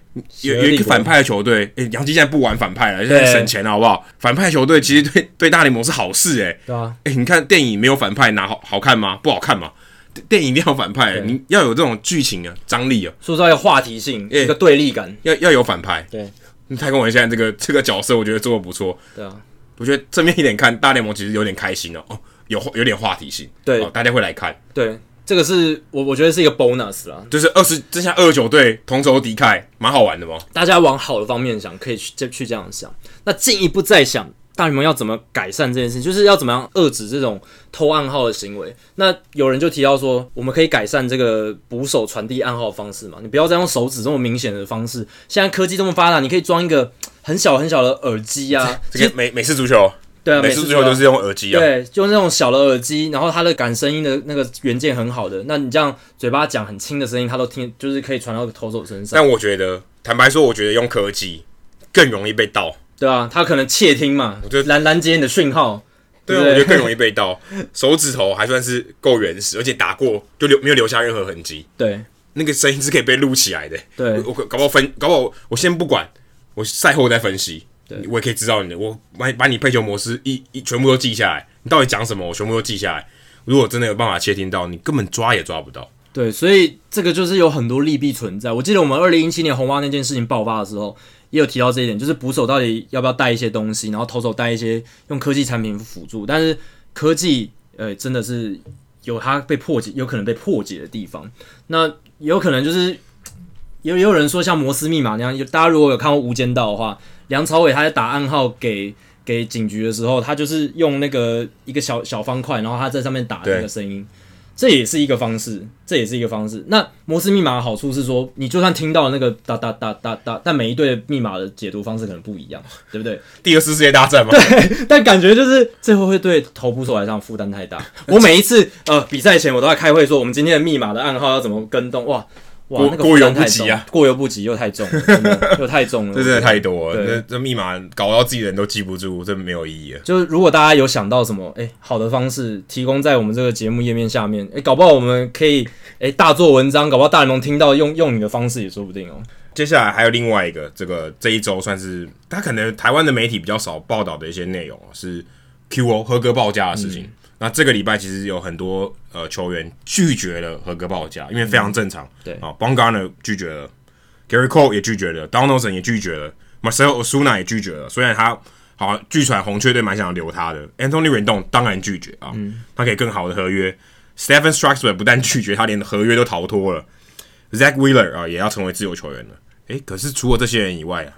有有一个反派的球队。诶，洋基现在不玩反派了，现在省钱了，好不好？反派球队其实对对大联盟是好事，诶。对啊。诶，你看电影没有反派，哪好好看吗？不好看嘛。电影一定要反派，你要有这种剧情啊，张力啊，说实话，有话题性，一个对立感，要要有反派。对，太空人现在这个这个角色，我觉得做的不错。对啊，我觉得正面一点看，大联盟其实有点开心哦，哦，有有点话题性，对，大家会来看。对。这个是我我觉得是一个 bonus 啦，就是二十，这下二十九队同仇敌忾，蛮好玩的嘛。大家往好的方面想，可以去这去这样想。那进一步再想，大联盟要怎么改善这件事情，就是要怎么样遏制这种偷暗号的行为。那有人就提到说，我们可以改善这个捕手传递暗号的方式嘛？你不要再用手指这么明显的方式。现在科技这么发达，你可以装一个很小很小的耳机啊。这个美美式足球。对啊，每次最后都是用耳机啊。对，就那种小的耳机，然后它的感声音的那个元件很好的，那你这样嘴巴讲很轻的声音，它都听，就是可以传到投手身上。但我觉得，坦白说，我觉得用科技更容易被盗。对啊，它可能窃听嘛，我觉得拦拦截你的讯号。对啊，我觉得更容易被盗。手指头还算是够原始，而且打过就留没有留下任何痕迹。对，那个声音是可以被录起来的。对，我搞不好分，搞不好我先不管，我赛后再分析。对，我也可以知道你的，我把把你配球模式一一全部都记下来，你到底讲什么，我全部都记下来。如果真的有办法窃听到，你根本抓也抓不到。对，所以这个就是有很多利弊存在。我记得我们二零一七年红袜那件事情爆发的时候，也有提到这一点，就是捕手到底要不要带一些东西，然后投手带一些用科技产品辅助。但是科技，呃，真的是有它被破解，有可能被破解的地方。那有可能就是有也有人说像摩斯密码那样，大家如果有看过《无间道》的话，梁朝伟他在打暗号给给警局的时候，他就是用那个一个小小方块，然后他在上面打那个声音。这也是一个方式，这也是一个方式。那摩斯密码的好处是说，你就算听到那个哒哒哒哒哒，但每一对密码的解读方式可能不一样，对不对？第二次世界大战嘛。对，但感觉就是最后会对头部手来上负担太大。我每一次呃比赛前，我都在开会说，我们今天的密码的暗号要怎么跟动哇。哇，那个过犹不及啊！过犹不及又太重，又太重了，这真的太多了。这这密码搞到自己人都记不住，这没有意义了。就是如果大家有想到什么哎好的方式，提供在我们这个节目页面下面，哎，搞不好我们可以哎大做文章，搞不好大联盟听到用用你的方式也说不定哦。接下来还有另外一个，这个这一周算是他可能台湾的媒体比较少报道的一些内容是 QO 合格报价的事情。嗯那这个礼拜其实有很多呃球员拒绝了合格报价，因为非常正常。对啊，Bongarner 拒绝了，Gerrit Cole 也拒绝了，Donaldson 也拒绝了，Marcell Ozuna 也拒绝了。虽然他好据传红雀队蛮想留他的，Anthony Rendon 当然拒绝啊，嗯、他可以更好的合约。Stephen Strasburg 不但拒绝，他连合约都逃脱了。Zack Wheeler 啊，也要成为自由球员了。诶，可是除了这些人以外啊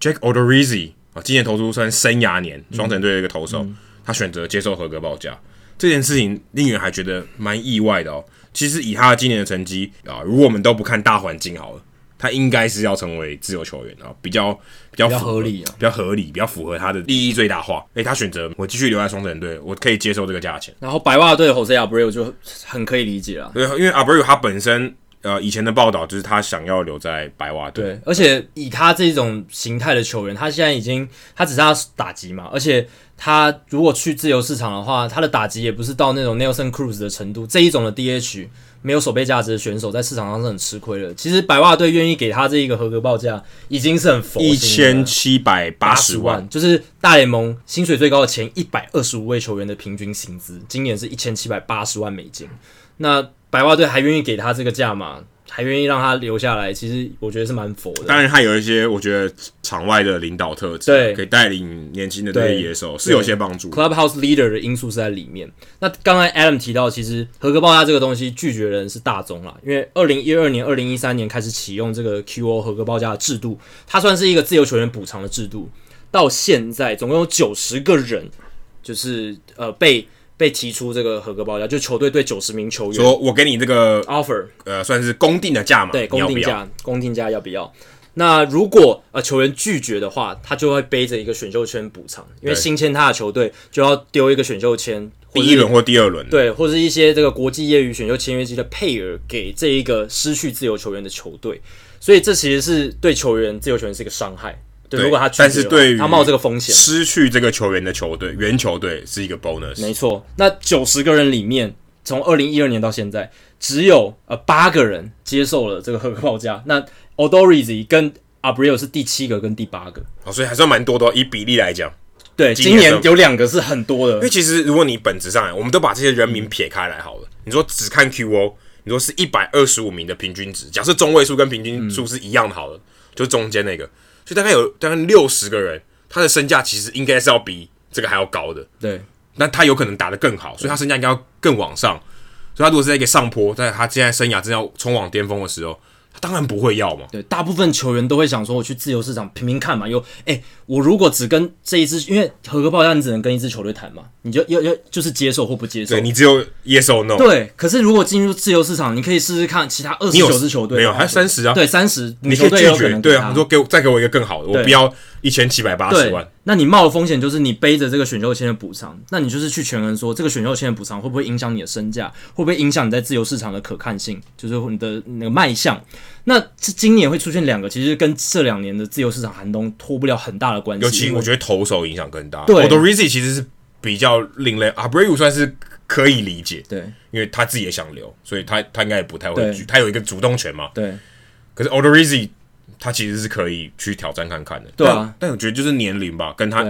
，Jake Odorizzi 啊，今年投出算生涯年双城队的一个投手。嗯嗯他选择接受合格报价这件事情，令人还觉得蛮意外的哦。其实以他今年的成绩啊，如果我们都不看大环境好了，他应该是要成为自由球员啊，比较比较，合理啊，比较合理，比较符合他的利益最大化。诶，他选择我继续留在双城队，我可以接受这个价钱。然后白袜队的 Jose Abreu 就很可以理解了，对，因为 Abreu 他本身。呃，以前的报道就是他想要留在白袜队。对，而且以他这种形态的球员，他现在已经他只是他打击嘛，而且他如果去自由市场的话，他的打击也不是到那种 Nelson Cruz 的程度。这一种的 DH 没有守备价值的选手，在市场上是很吃亏的。其实白袜队愿意给他这一个合格报价，已经是很佛心的。一千七百八十万，就是大联盟薪水最高的前一百二十五位球员的平均薪资，今年是一千七百八十万美金。那白袜队还愿意给他这个价码，还愿意让他留下来，其实我觉得是蛮佛的。当然，他有一些我觉得场外的领导特质，对，可以带领年轻的这些野手是有些帮助。Clubhouse leader 的因素是在里面。那刚才 Adam 提到，其实合格报价这个东西拒绝人是大宗啦，因为二零一二年、二零一三年开始启用这个 QO 合格报价的制度，它算是一个自由球员补偿的制度。到现在总共有九十个人，就是呃被。被提出这个合格报价，就球队对九十名球员说：“我给你这个 offer，呃，算是公定的价嘛，对，公定价，公定价要不要？那如果呃球员拒绝的话，他就会背着一个选秀签补偿，因为新签他的球队就要丢一个选秀签，第一轮或第二轮，对，或者一些这个国际业余选秀签约金的配额给这一个失去自由球员的球队，所以这其实是对球员自由球员是一个伤害。”对，如果他但是对于他冒这个风险，失去这个球员的球队，原球队是一个 bonus。没错，那九十个人里面，从二零一二年到现在，只有呃八个人接受了这个合格报价。那 Odorizzi 跟 Abreu 是第七个跟第八个，哦，所以还算蛮多的。以比例来讲，对，今年有两个是很多的。因为其实如果你本质上来，我们都把这些人名撇开来好了。你说只看 QO，你说是一百二十五名的平均值，假设中位数跟平均数是一样的好了，嗯、就中间那个。所以大概有大概六十个人，他的身价其实应该是要比这个还要高的。对，那他有可能打得更好，所以他身价应该要更往上。所以他如果是在一个上坡，在他现在生涯正要冲往巅峰的时候。他当然不会要嘛。对，大部分球员都会想说，我去自由市场拼拼看嘛。有，哎、欸，我如果只跟这一支，因为合格报价你只能跟一支球队谈嘛，你就要要就是接受或不接受。对，你只有 yes or no。对，可是如果进入自由市场，你可以试试看其他二十九支球队。没有，还三十啊？对，三十，你可以拒绝。对啊，你说给我再给我一个更好的，我不要一千七百八十万。那你冒的风险就是你背着这个选秀签的补偿，那你就是去权衡说这个选秀签的补偿会不会影响你的身价，会不会影响你在自由市场的可看性，就是你的那个卖相。那这今年会出现两个，其实跟这两年的自由市场寒冬脱不了很大的关系。尤其我觉得投手影响更大。对，Odorizzi 其实是比较另类，Abreu 算是。可以理解，对，因为他自己也想留，所以他他应该也不太会拒，他有一个主动权嘛。对，可是 Odorizzi 他其实是可以去挑战看看的，对啊。但，我觉得就是年龄吧，跟他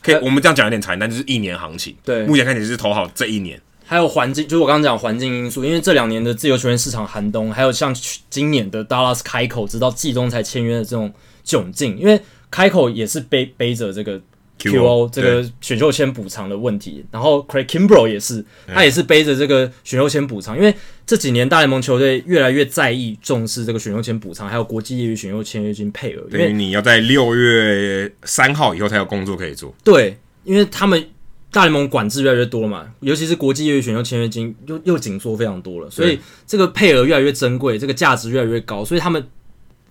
可以，我们这样讲有点残，但就是一年行情，对。目前看起来是投好这一年，还有环境，就是我刚刚讲环境因素，因为这两年的自由球员市场寒冬，还有像今年的 Dallas 开口直到季中才签约的这种窘境，因为开口也是背背着这个。QO 这个选秀签补偿的问题，然后 Craig Kimbrel 也是，他也是背着这个选秀签补偿，因为这几年大联盟球队越来越在意重视这个选秀签补偿，还有国际业余选秀签约金配额，因为你要在六月三号以后才有工作可以做。对，因为他们大联盟管制越来越多了嘛，尤其是国际业余选秀签约金又又紧缩非常多了，所以这个配额越来越珍贵，这个价值越来越高，所以他们。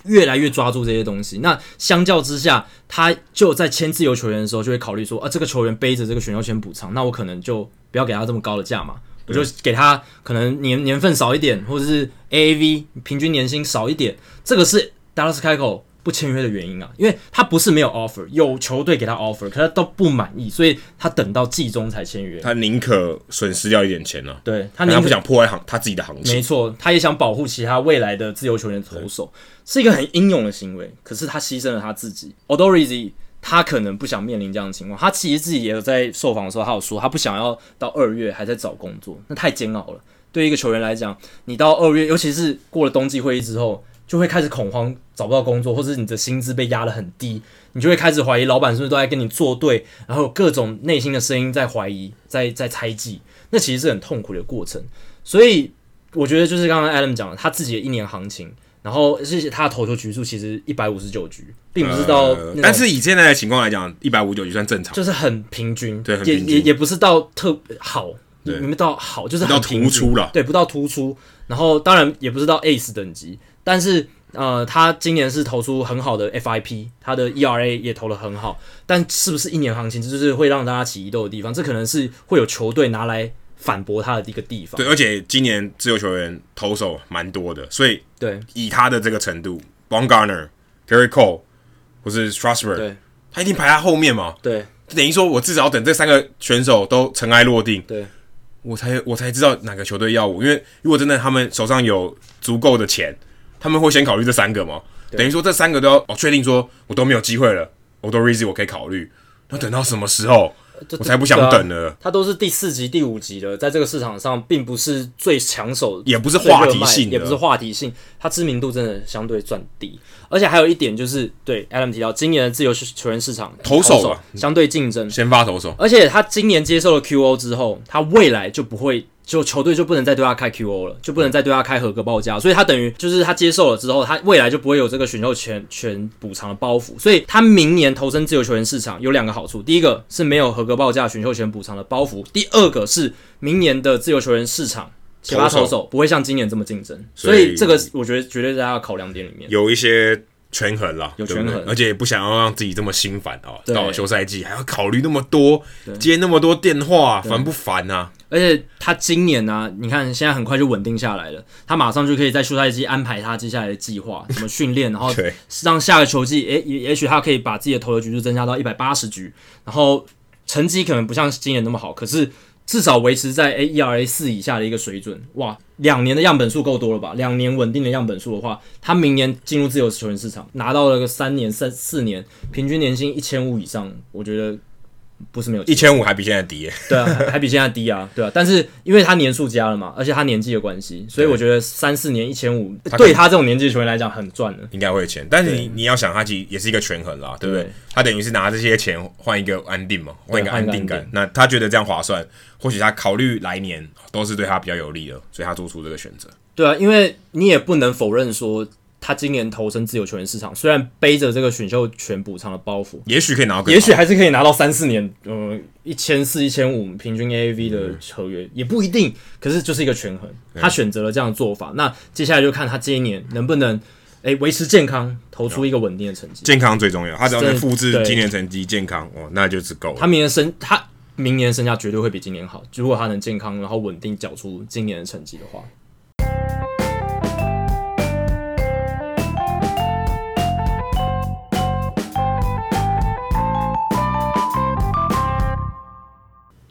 越来越抓住这些东西，那相较之下，他就在签自由球员的时候就会考虑说，啊，这个球员背着这个选秀权补偿，那我可能就不要给他这么高的价嘛，我就给他可能年年份少一点，或者是 AAV 平均年薪少一点，这个是达拉斯开口不签约的原因啊，因为他不是没有 offer，有球队给他 offer，可他都不满意，所以他等到季中才签约。他宁可损失掉一点钱呢、啊，对他，他不想破坏行他自己的行情。没错，他也想保护其他未来的自由球员投手，是一个很英勇的行为。可是他牺牲了他自己。Odorizzi 他可能不想面临这样的情况，他其实自己也有在受访的时候，他有说他不想要到二月还在找工作，那太煎熬了。对于一个球员来讲，你到二月，尤其是过了冬季会议之后。就会开始恐慌，找不到工作，或者是你的薪资被压得很低，你就会开始怀疑老板是不是都在跟你作对，然后各种内心的声音在怀疑，在在猜忌，那其实是很痛苦的过程。所以我觉得就是刚刚 Adam 讲的，他自己的一年行情，然后而且他的投球局数其实一百五十九局，并不是到、呃，但是以现在的情况来讲，一百五十九局算正常，就是很平均，对，也也也不是到特好，对，没到好，就是很到突出了，对，不到突出，然后当然也不是到 Ace 等级。但是，呃，他今年是投出很好的 FIP，他的 ERA 也投了很好。但是不是一年行情，这就是会让大家起疑窦的地方。这可能是会有球队拿来反驳他的一个地方。对，而且今年自由球员投手蛮多的，所以对以他的这个程度，Bumgarner、Gerrit Cole 或是 Strasburg，对，他一定排在后面嘛。对，等于说我至少要等这三个选手都尘埃落定。对。我才我才知道哪个球队要我，因为如果真的他们手上有足够的钱。他们会先考虑这三个吗？等于说这三个都要哦，确定说我都没有机会了，Odorizzi 我可以考虑。那等到什么时候？我才不想等呢。啊、他都是第四集、第五集的，在这个市场上并不是最抢手，也不是话题性，也不是话题性。他知名度真的相对算低，而且还有一点就是，对 Adam 提到，今年的自由球员市场投手相对竞争，先发投手，而且他今年接受了 QO 之后，他未来就不会。就球队就不能再对他开 QO 了，就不能再对他开合格报价，所以他等于就是他接受了之后，他未来就不会有这个选秀权权补偿的包袱，所以他明年投身自由球员市场有两个好处：第一个是没有合格报价选秀权补偿的包袱；第二个是明年的自由球员市场其他投手不会像今年这么竞争，所以这个我觉得绝对在他的考量点里面。有一些。权衡了，有权衡。而且也不想要让自己这么心烦哦。到了休赛季还要考虑那么多，接那么多电话，烦不烦啊？而且他今年呢、啊，你看现在很快就稳定下来了，他马上就可以在休赛季安排他接下来的计划，怎么训练，然后 让下个球季，诶，也也许他可以把自己的投球局数增加到一百八十局，然后成绩可能不像今年那么好，可是。至少维持在 A ERA 四以下的一个水准，哇，两年的样本数够多了吧？两年稳定的样本数的话，他明年进入自由球员市场，拿到了个三年、三四年，平均年薪一千五以上，我觉得。不是没有一千五还比现在低耶，对啊，还比现在低啊，对啊。但是因为他年数加了嘛，而且他年纪的关系，所以我觉得三四年一千五，对他这种年纪的球员来讲很赚的，应该会有钱。但是你你要想，他其实也是一个权衡啦，对不对？对他等于是拿这些钱换一个安定嘛，换一个安定感。那他觉得这样划算，或许他考虑来年都是对他比较有利的，所以他做出这个选择。对啊，因为你也不能否认说。他今年投身自由球员市场，虽然背着这个选秀权补偿的包袱，也许可以拿到，也许还是可以拿到三四年，呃，一千四、一千五平均 AAV 的合约，也不一定。可是就是一个权衡，他选择了这样的做法。那接下来就看他这一年能不能，诶，维持健康，投出一个稳定的成绩。健康最重要，他只要能复制今年成绩，健康哦，那就是够了。他明年身，他明年身价绝对会比今年好。如果他能健康，然后稳定缴出今年的成绩的话。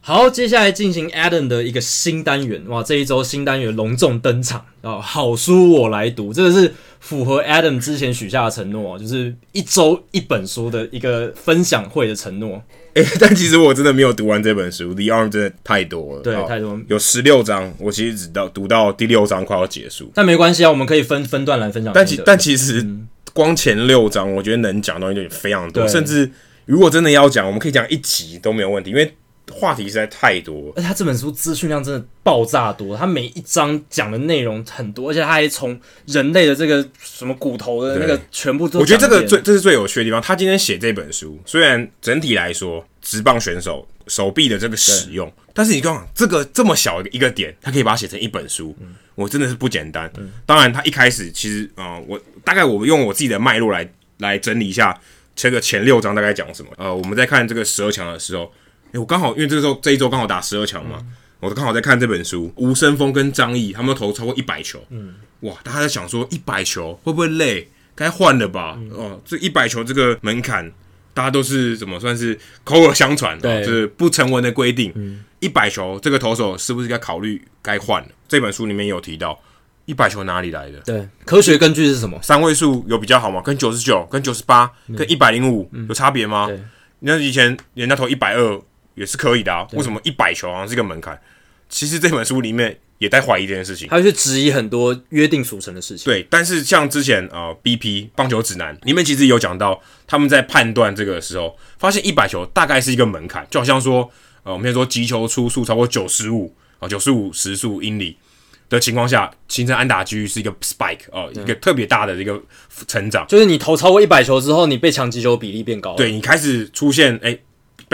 好，接下来进行 Adam 的一个新单元，哇，这一周新单元隆重登场啊！好书我来读，这个是符合 Adam 之前许下的承诺，就是一周一本书的一个分享会的承诺。哎、欸，但其实我真的没有读完这本书，《The Arm》真的太多了，对，太多，有十六章，我其实只到读到第六章快要结束。但没关系啊，我们可以分分段来分享。但其但其实光前六章，我觉得能讲的东西就非常多，甚至如果真的要讲，我们可以讲一集都没有问题，因为。话题实在太多，而且他这本书资讯量真的爆炸多，他每一章讲的内容很多，而且他还从人类的这个什么骨头的那个全部都，我觉得这个最这是最有趣的地方。他今天写这本书，虽然整体来说直棒选手手臂的这个使用，但是你看这个这么小的一个点，他可以把它写成一本书，嗯、我真的是不简单。嗯、当然，他一开始其实啊、呃，我大概我用我自己的脉络来来整理一下这个前六章大概讲什么。呃，我们在看这个十二强的时候。欸、我刚好因为这个时候这一周刚好打十二强嘛，嗯、我刚好在看这本书。吴生峰跟张毅他们都投超过一百球，嗯，哇！大家在想说一百球会不会累？该换了吧？嗯、哦，这一百球这个门槛，大家都是怎么算是口耳相传，对、哦，就是不成文的规定。一百、嗯、球这个投手是不是该考虑该换了？这本书里面有提到一百球哪里来的？对，科学根据是什么？三位数有比较好吗？跟九十九、跟九十八、跟一百零五有差别吗？你看以前人家投一百二。也是可以的啊，为什么一百球好像是一个门槛？其实这本书里面也在怀疑这件事情，他去质疑很多约定俗成的事情。对，但是像之前呃，BP 棒球指南里面其实有讲到，他们在判断这个时候，发现一百球大概是一个门槛，就好像说呃，我们先说击球出速超过九十五啊，九十五时速英里的情况下，形成安打机率是一个 spike 哦、呃，一个特别大的一个成长，就是你投超过一百球之后，你被抢击球比例变高，对你开始出现哎。诶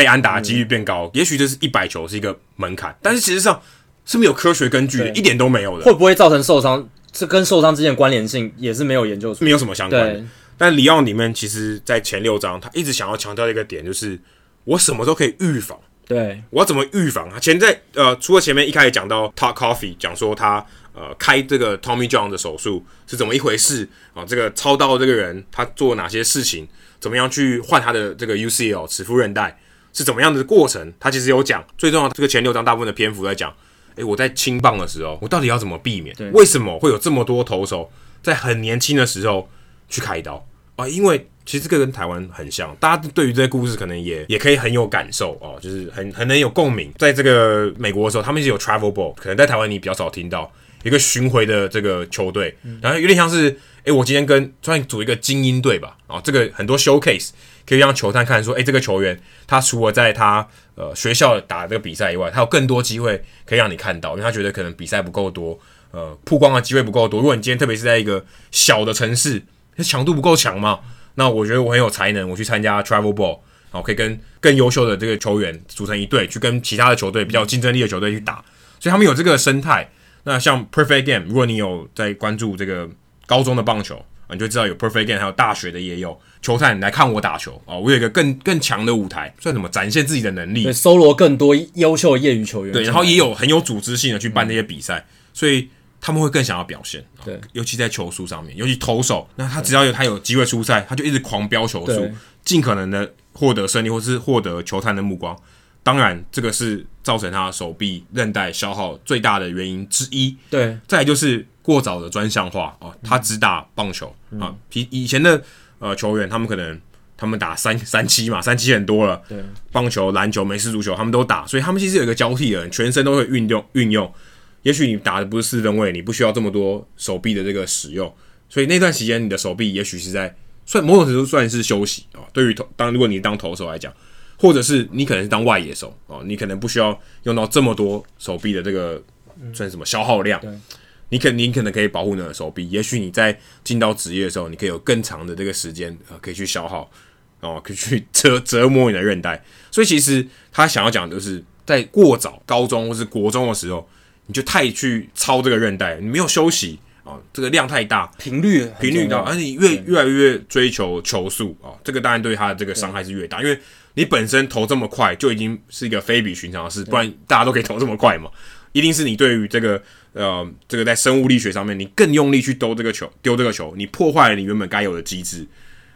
被安打的几率变高，嗯、也许这是一百球是一个门槛，但是其实上是没有科学根据的，一点都没有的。会不会造成受伤？这跟受伤之间的关联性也是没有研究出，没有什么相关的。但里奥里面其实，在前六章，他一直想要强调一个点，就是我什么都可以预防。对，我要怎么预防啊？前在呃，除了前面一开始讲到 Talk Coffee 讲说他呃开这个 Tommy John 的手术是怎么一回事啊？这个操刀这个人他做哪些事情？怎么样去换他的这个 UCL 齿附韧带？是怎么样的过程？他其实有讲，最重要这个前六章大部分的篇幅在讲，诶，我在青棒的时候，我到底要怎么避免？对为什么会有这么多投手在很年轻的时候去开刀啊？因为其实这个跟台湾很像，大家对于这些故事可能也也可以很有感受哦，就是很很能有共鸣。在这个美国的时候，他们是有 travel ball，可能在台湾你比较少听到一个巡回的这个球队，然后有点像是，诶，我今天跟算组一个精英队吧，啊，这个很多 showcase。可以让球探看说，诶、欸，这个球员他除了在他呃学校打这个比赛以外，他有更多机会可以让你看到，因为他觉得可能比赛不够多，呃，曝光的机会不够多。如果你今天特别是在一个小的城市，强度不够强嘛，那我觉得我很有才能，我去参加 Travel Ball，然后可以跟更优秀的这个球员组成一队，去跟其他的球队比较竞争力的球队去打。所以他们有这个生态。那像 Perfect Game，如果你有在关注这个高中的棒球，你就知道有 Perfect Game，还有大学的也有。球探来看我打球啊、哦！我有一个更更强的舞台，算什么？展现自己的能力，对，搜罗更多优秀的业余球员。对，然后也有很有组织性的去办那些比赛，嗯、所以他们会更想要表现。对，尤其在球速上面，尤其投手，那他只要有他有机会出赛，他就一直狂飙球速，尽可能的获得胜利，或是获得球探的目光。当然，这个是造成他手臂韧带消耗最大的原因之一。对，再来就是过早的专项化啊、哦，他只打棒球、嗯、啊，以以前的。呃，球员他们可能他们打三 三七嘛，三七很多了。对，棒球、篮球、美式足球他们都打，所以他们其实有一个交替的人，全身都会运用运用。也许你打的不是四分卫，你不需要这么多手臂的这个使用，所以那段时间你的手臂也许是在算某种程度算是休息啊、哦。对于投当如果你当投手来讲，或者是你可能是当外野手哦，你可能不需要用到这么多手臂的这个算什么消耗量。嗯你可你可能可以保护你的手臂，也许你在进到职业的时候，你可以有更长的这个时间，呃，可以去消耗，哦，可以去折 折磨你的韧带。所以其实他想要讲的就是，在过早高中或是国中的时候，你就太去操这个韧带，你没有休息啊、哦，这个量太大，频率频率高，而且你越越来越追求球速啊、哦，这个当然对他的这个伤害是越大，因为你本身投这么快就已经是一个非比寻常的事，不然大家都可以投这么快嘛。一定是你对于这个呃，这个在生物力学上面，你更用力去丢这个球，丢这个球，你破坏了你原本该有的机制。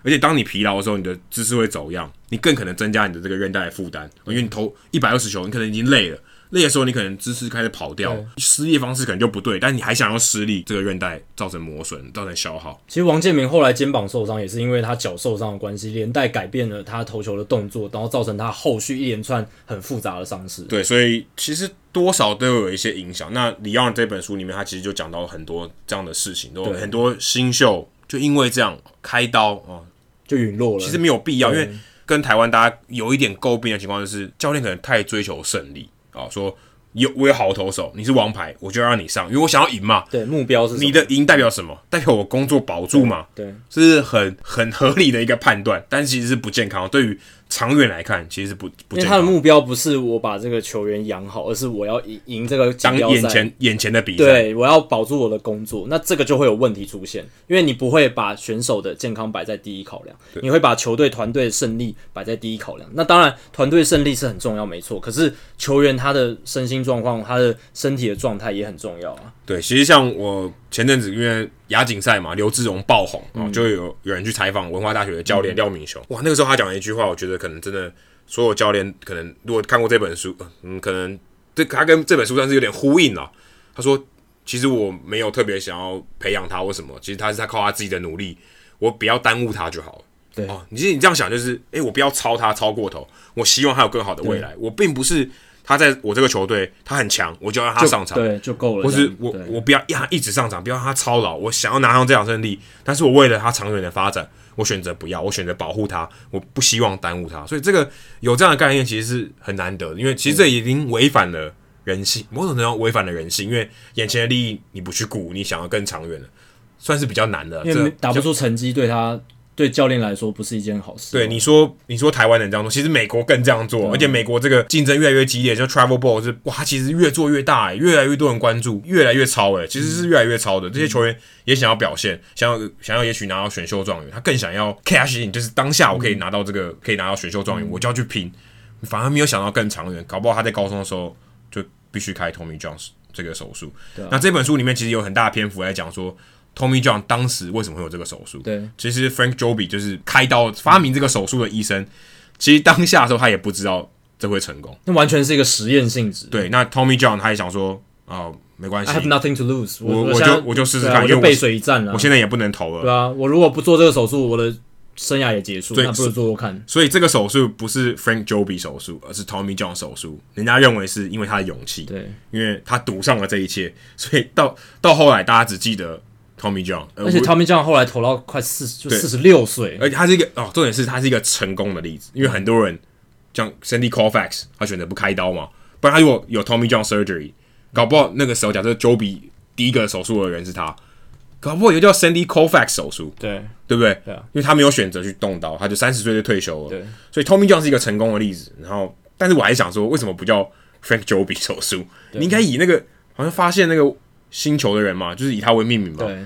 而且当你疲劳的时候，你的姿势会走样，你更可能增加你的这个韧带的负担，因为你投一百二十球，你可能已经累了。累的时候，你可能姿势开始跑掉，施力方式可能就不对，但你还想要施力，这个韧带造成磨损，造成消耗。其实王建民后来肩膀受伤，也是因为他脚受伤的关系，连带改变了他投球的动作，然后造成他后续一连串很复杂的伤势。对，所以其实多少都有一些影响。那李昂这本书里面，他其实就讲到了很多这样的事情，都很多新秀就因为这样开刀啊，就陨落了。其实没有必要，因为跟台湾大家有一点诟病的情况就是，教练可能太追求胜利。啊，说有我有好投手，你是王牌，我就要让你上，因为我想要赢嘛。对，目标是？你的赢代表什么？代表我工作保住嘛？对，这是很很合理的一个判断，但其实是不健康。对于长远来看，其实不。因为他的目标不是我把这个球员养好，而是我要赢赢这个当眼前眼前的比赛。对，我要保住我的工作，那这个就会有问题出现，因为你不会把选手的健康摆在第一考量，你会把球队团队的胜利摆在第一考量。那当然，团队胜利是很重要，没错。可是球员他的身心状况、他的身体的状态也很重要啊。对，其实像我前阵子因为亚锦赛嘛，刘志荣爆红，然后就有有人去采访文化大学的教练廖明雄。哇，那个时候他讲了一句话，我觉得可能真的所有教练可能如果看过这本书，嗯，可能这他跟这本书算是有点呼应了。他说：“其实我没有特别想要培养他，或什么？其实他是他靠他自己的努力，我不要耽误他就好了。”对哦，你其实你这样想就是，诶，我不要超他超过头，我希望他有更好的未来，我并不是。他在我这个球队，他很强，我就要让他上场，对，就够了。或是我我不要让他一直上场，不要让他操劳。我想要拿上这场胜利，但是我为了他长远的发展，我选择不要，我选择保护他，我不希望耽误他。所以这个有这样的概念，其实是很难得的，因为其实这已经违反了人性，某种程度上违反了人性，因为眼前的利益你不去顾，你想要更长远的，算是比较难的，因为打不出成绩对他。对教练来说不是一件好事。对你说，你说台湾人这样做，其实美国更这样做，而且美国这个竞争越来越激烈，就 Travel Ball 是哇，其实越做越大，越来越多人关注，越来越超哎，其实是越来越超的。这些球员也想要表现，想要想要也许拿到选秀状元，他更想要 cash in，就是当下我可以拿到这个，可以拿到选秀状元，我就要去拼。反而没有想到更长远，搞不好他在高中的时候就必须开 Tommy John 这个手术。那这本书里面其实有很大的篇幅来讲说。Tommy John 当时为什么会有这个手术？对，其实 Frank Joby 就是开刀发明这个手术的医生。其实当下的时候他也不知道这会成功，那完全是一个实验性质。对，那 Tommy John 他也想说，哦，没关系，I have nothing to lose，我我就我就试试看，我就背水一战了。我现在也不能投了，对啊，我如果不做这个手术，我的生涯也结束，那不如做做看。所以这个手术不是 Frank Joby 手术，而是 Tommy John 手术。人家认为是因为他的勇气，对，因为他赌上了这一切，所以到到后来大家只记得。Tommy John，而且 Tommy John 后来投到快四就四十六岁，而且他是一个哦，重点是他是一个成功的例子，因为很多人像 Sandy Koufax，他选择不开刀嘛，不然他如果有 Tommy John surgery，搞不好那个时候假设 Joby 第一个手术的人是他，搞不好也叫 Sandy Koufax 手术，对对不对？对啊，因为他没有选择去动刀，他就三十岁就退休了，对，所以 Tommy John 是一个成功的例子。然后，但是我还想说，为什么不叫 Frank Joby 手术？你应该以那个好像发现那个星球的人嘛，就是以他为命名嘛。对。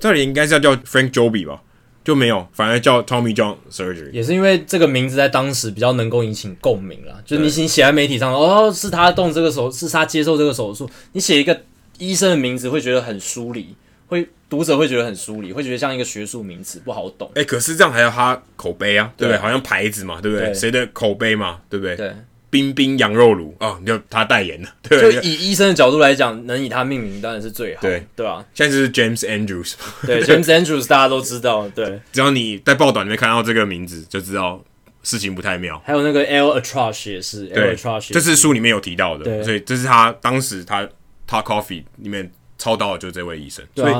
这里应该是要叫 Frank Joby 吧，就没有，反而叫 Tommy John Surgery。也是因为这个名字在当时比较能够引起共鸣了，就是你写写在媒体上，哦，是他动这个手，是他接受这个手术。你写一个医生的名字会觉得很疏离，会读者会觉得很疏离，会觉得像一个学术名词不好懂。哎、欸，可是这样还要他口碑啊，对不对？对好像牌子嘛，对不对？谁的口碑嘛，对不对？对。冰冰羊肉炉哦，你就他代言的，对。就以医生的角度来讲，能以他命名当然是最好，对对啊？现在就是 James Andrews，对，James Andrews 大家都知道，对。只要你在报道里面看到这个名字，就知道事情不太妙。还有那个 Al Atrash 也是，Al Atrash 这是书里面有提到的，对，所以这是他当时他 Talk Coffee 里面操刀的就是这位医生，所以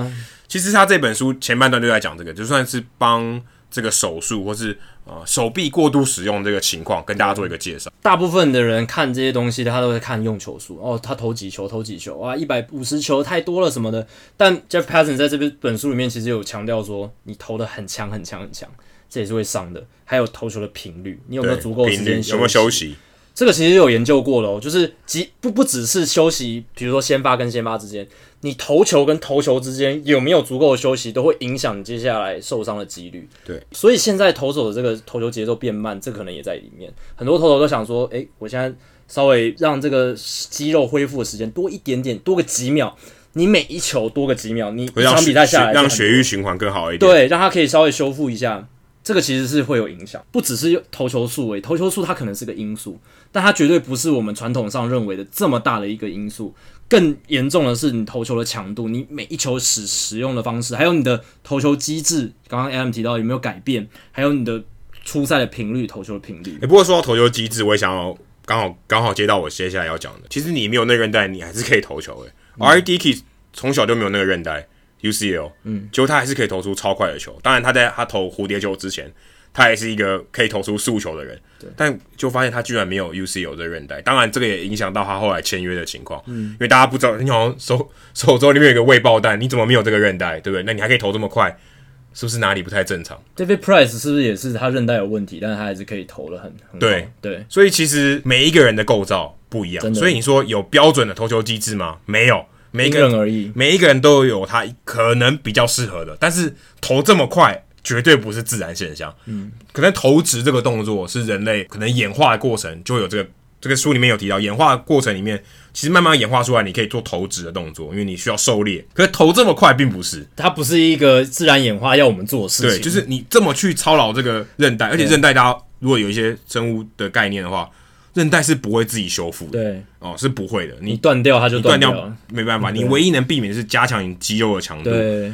其实他这本书前半段就在讲这个，就算是帮这个手术或是。啊，手臂过度使用这个情况，跟大家做一个介绍。大部分的人看这些东西，他都会看用球数哦，他投几球，投几球，啊，一百五十球太多了什么的。但 Jeff Passan 在这边本书里面其实有强调说，你投的很强很强很强，这也是会伤的。还有投球的频率，你有没有足够时间？有没有休息？这个其实有研究过了哦，就是即不不只是休息，比如说先发跟先发之间，你投球跟投球之间有没有足够的休息，都会影响你接下来受伤的几率。对，所以现在投手的这个投球节奏变慢，这可能也在里面。很多投手都想说，诶，我现在稍微让这个肌肉恢复的时间多一点点，多个几秒，你每一球多个几秒，你一场比赛下来让血液循环更好一点，对，让它可以稍微修复一下。这个其实是会有影响，不只是投球数诶，投球数它可能是个因素，但它绝对不是我们传统上认为的这么大的一个因素。更严重的是你投球的强度，你每一球使使用的方式，还有你的投球机制，刚刚 Adam 提到有没有改变，还有你的出赛的频率，投球的频率。也不过说到投球机制，我也想要刚好刚好接到我接下来要讲的，其实你没有那个韧带，你还是可以投球诶。嗯、R. Dickey 从小就没有那个韧带，UCL，嗯，结果他还是可以投出超快的球。当然他在他投蝴蝶球之前。他也是一个可以投出速球的人，对。但就发现他居然没有 UCL 这韧带，当然这个也影响到他后来签约的情况，嗯，因为大家不知道，你好像手 手肘里面有一个未爆弹，你怎么没有这个韧带，对不对？那你还可以投这么快，是不是哪里不太正常？David Price 是不是也是他韧带有问题，但是他还是可以投的很很对。对，所以其实每一个人的构造不一样，所以你说有标准的投球机制吗？没有，每一个人而已，每一个人都有他可能比较适合的，但是投这么快。绝对不是自然现象，嗯，可能投掷这个动作是人类可能演化的过程，就会有这个这个书里面有提到，演化的过程里面其实慢慢演化出来，你可以做投掷的动作，因为你需要狩猎。可是投这么快并不是，它不是一个自然演化要我们做的事情，对，就是你这么去操劳这个韧带，而且韧带大家如果有一些生物的概念的话，韧带是不会自己修复的，对，哦，是不会的，你断掉它就断掉，没办法，你唯一能避免的是加强你肌肉的强度。对。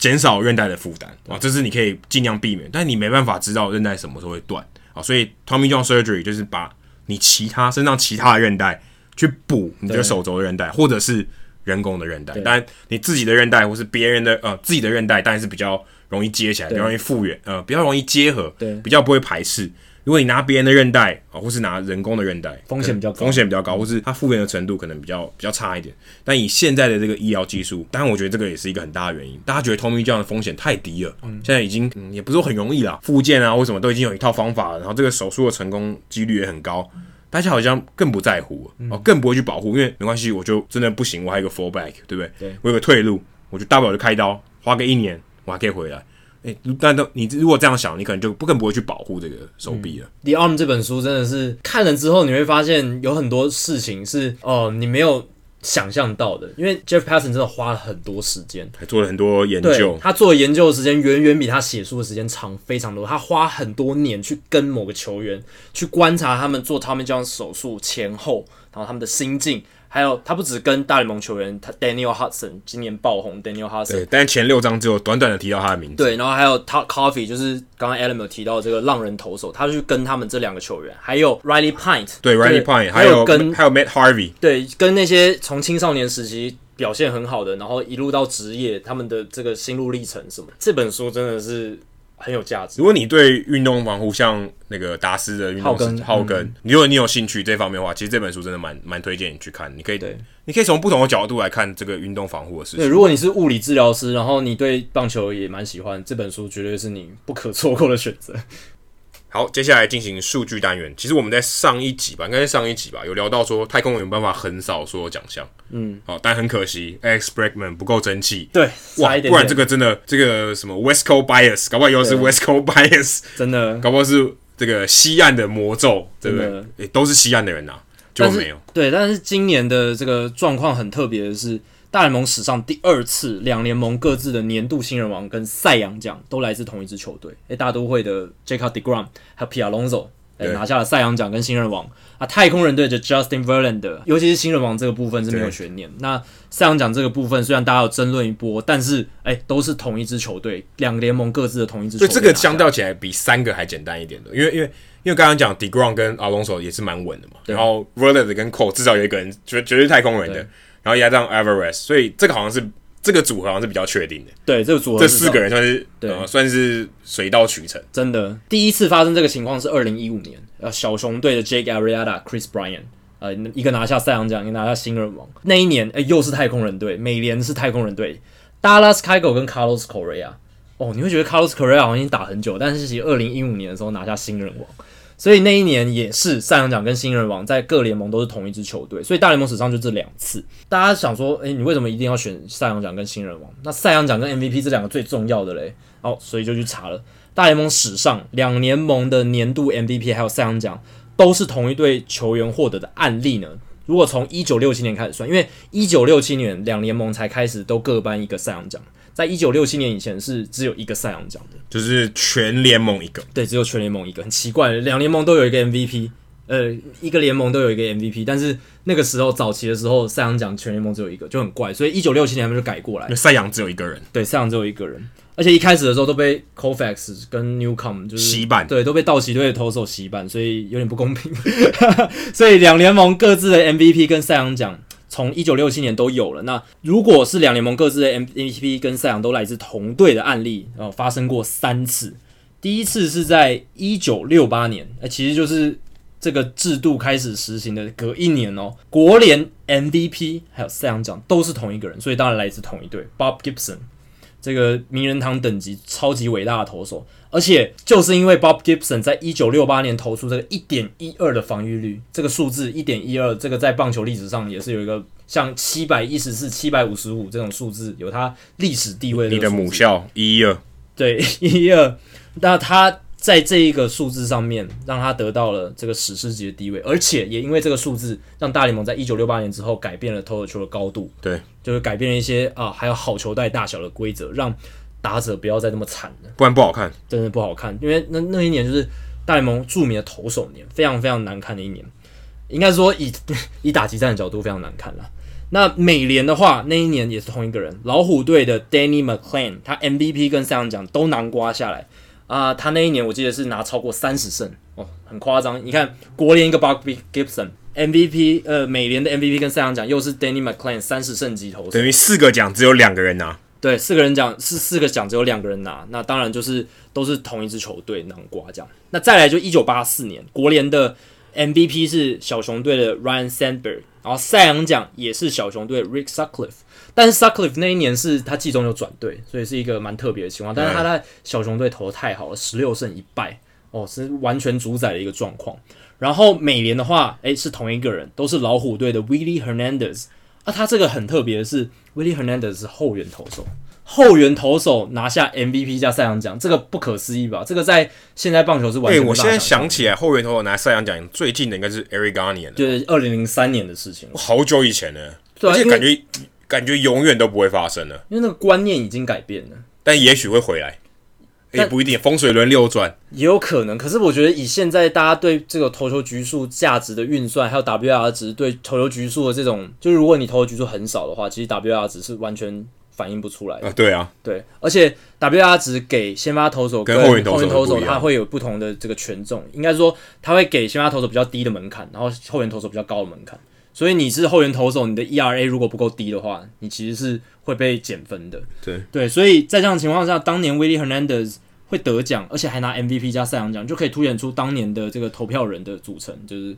减少韧带的负担啊，这是你可以尽量避免，但你没办法知道韧带什么时候会断啊，所以 Tommy John Surgery 就是把你其他身上其他的韧带去补你的手肘的韧带，或者是人工的韧带，但你自己的韧带或是别人的呃自己的韧带，当然是比较容易接起来，比较容易复原，呃，比较容易结合，对，比较不会排斥。如果你拿别人的韧带啊，或是拿人工的韧带，风险比较高，风险比较高，或是它复原的程度可能比较比较差一点。但以现在的这个医疗技术，当然我觉得这个也是一个很大的原因。大家觉得 Tommy 这样的风险太低了，嗯、现在已经、嗯、也不是说很容易啦，复健啊，为什么都已经有一套方法了，然后这个手术的成功几率也很高，大家好像更不在乎哦，更不会去保护，因为没关系，我就真的不行，我还有个 fallback，对不对？对，我有个退路，我就大不了就开刀，花个一年，我还可以回来。诶，但都你如果这样想，你可能就不更不会去保护这个手臂了。嗯，《The Arm》这本书真的是看了之后，你会发现有很多事情是哦、呃，你没有想象到的。因为 Jeff Passan 真的花了很多时间，还做了很多研究。他做的研究的时间远远比他写书的时间长非常多。他花很多年去跟某个球员去观察他们做 Tommy John 手术前后，然后他们的心境。还有，他不止跟大联盟球员，他 Daniel Hudson 今年爆红，Daniel Hudson。对，但前六章只有短短的提到他的名字。对，然后还有 Todd Coffee，就是刚刚 Adam 有提到的这个浪人投手，他去跟他们这两个球员，还有 Riley Pint，对，对 Riley Pint，还有跟还有 Matt Harvey，对，跟那些从青少年时期表现很好的，然后一路到职业，他们的这个心路历程什么，这本书真的是。很有价值。如果你对运动防护，像那个达斯的运动浩根，浩根，如果你有兴趣这方面的话，其实这本书真的蛮蛮推荐你去看。你可以，对你可以从不同的角度来看这个运动防护的事情。对，如果你是物理治疗师，然后你对棒球也蛮喜欢，这本书绝对是你不可错过的选择。好，接下来进行数据单元。其实我们在上一集吧，应该是上一集吧，有聊到说太空人有办法横扫所有奖项。嗯，好，但很可惜，Alex Bregman 不够争气。对，哇，不然这个真的这个什么 West Coast Bias，搞不好以后是 West Coast Bias，真的，搞不好是这个西岸的魔咒，对不对？诶、欸，都是西岸的人呐、啊，就没有。对，但是今年的这个状况很特别的是。大联盟史上第二次，两联盟各自的年度新人王跟赛扬奖都来自同一支球队。诶，大都会的 Jacob deGrom 还有 Pete Alonso 对拿下了赛扬奖跟新人王。啊，太空人队的 Justin Verlander，尤其是新人王这个部分是没有悬念。那赛扬奖这个部分虽然大家有争论一波，但是诶，都是同一支球队，两个联盟各自的同一支球队。所以这个相较起来比三个还简单一点的，因为因为因为刚刚讲 deGrom 跟 Alonso 也是蛮稳的嘛，然后 Verlander 跟 Cole 至少有一个人绝绝对太空人的。然后压上 Alvarez，所以这个好像是这个组合好像是比较确定的。对，这个组合这四个人算是对、呃，算是水到渠成。真的，第一次发生这个情况是二零一五年，呃，小熊队的 Jake Arrieta、Chris Bryant，呃，一个拿下赛扬奖，一个拿下新人王。那一年，哎，又是太空人队，美联是太空人队，Dallas Keuchel 跟 Carlos Correa。哦，你会觉得 Carlos Correa 好像已经打很久，但是其实二零一五年的时候拿下新人王。所以那一年也是赛扬奖跟新人王在各联盟都是同一支球队，所以大联盟史上就这两次。大家想说，诶、你为什么一定要选赛扬奖跟新人王？那赛扬奖跟 MVP 这两个最重要的嘞？哦，所以就去查了大联盟史上两联盟的年度 MVP 还有赛扬奖都是同一队球员获得的案例呢。如果从一九六七年开始算，因为一九六七年两联盟才开始都各颁一个赛扬奖，在一九六七年以前是只有一个赛扬奖的，就是全联盟一个。对，只有全联盟一个，很奇怪，两联盟都有一个 MVP。呃，一个联盟都有一个 MVP，但是那个时候早期的时候，赛扬奖全联盟只有一个，就很怪。所以一九六七年他们就改过来，赛扬只有一个人。对，赛扬只有一个人，而且一开始的时候都被 Koufax 跟 Newcomb 就是洗版，对，都被道奇队的投手洗版，所以有点不公平。所以两联盟各自的 MVP 跟赛扬奖从一九六七年都有了。那如果是两联盟各自的 MVP 跟赛扬都来自同队的案例，然后发生过三次。第一次是在一九六八年，呃，其实就是。这个制度开始实行的隔一年哦，国联 MVP 还有赛扬奖都是同一个人，所以当然来自同一队。Bob Gibson 这个名人堂等级超级伟大的投手，而且就是因为 Bob Gibson 在一九六八年投出这个一点一二的防御率，这个数字一点一二，这个在棒球历史上也是有一个像七百一十四、七百五十五这种数字，有它历史地位的。你的母校一一二，对一 一二，那他。在这一个数字上面，让他得到了这个史诗级的地位，而且也因为这个数字，让大联盟在一九六八年之后改变了投手球的高度，对，就是改变了一些啊，还有好球带大小的规则，让打者不要再那么惨了，不然不好看，真的不好看。因为那那一年就是大联盟著名的投手年，非常非常难看的一年，应该说以 以打击战的角度非常难看了。那美联的话，那一年也是同一个人，老虎队的 Danny McLean，他 MVP 跟赛扬奖都难刮下来。啊、呃，他那一年我记得是拿超过三十胜哦，很夸张。你看国联一个 Bob Gibson，MVP，呃，美联的 MVP 跟赛扬奖又是 Danny McClain 三十胜级投手，等于四个奖只有两个人拿。对，四个人奖是四个奖只有两个人拿，那当然就是都是同一支球队囊括这样。那再来就一九八四年国联的 MVP 是小熊队的 Ryan Sandberg，然后赛扬奖也是小熊队 Rick Sutcliffe。但是 Sutcliffe 那一年是他季中有转队，所以是一个蛮特别的情况。但是他在小熊队投的太好了，十六胜一败哦，是完全主宰的一个状况。然后美联的话，诶、欸，是同一个人，都是老虎队的 Willie Hernandez。啊，他这个很特别的是，Willie Hernandez 是后援投手，后援投手拿下 MVP 加赛扬奖，这个不可思议吧？这个在现在棒球是完全。哎、欸，我现在想起来，后援投手拿赛扬奖最近的应该是 Eric Garner，对二零零三年的事情，好久以前呢，对啊、而且感觉。感觉永远都不会发生了，因为那个观念已经改变了。但也许会回来，也不一定。风水轮流转也有可能。可是我觉得以现在大家对这个投球局数价值的运算，还有 WR 值对投球局数的这种，就是如果你投球局数很少的话，其实 WR 值是完全反映不出来的。啊，对啊，对。而且 WR 值给先发投手跟后援投手，它会有不同的这个权重。应该说，它会给先发投手比较低的门槛，然后后援投手比较高的门槛。所以你是后援投手，你的 ERA 如果不够低的话，你其实是会被减分的。对对，所以在这样的情况下，当年 Willie Hernandez 会得奖，而且还拿 MVP 加赛扬奖，就可以凸显出当年的这个投票人的组成，就是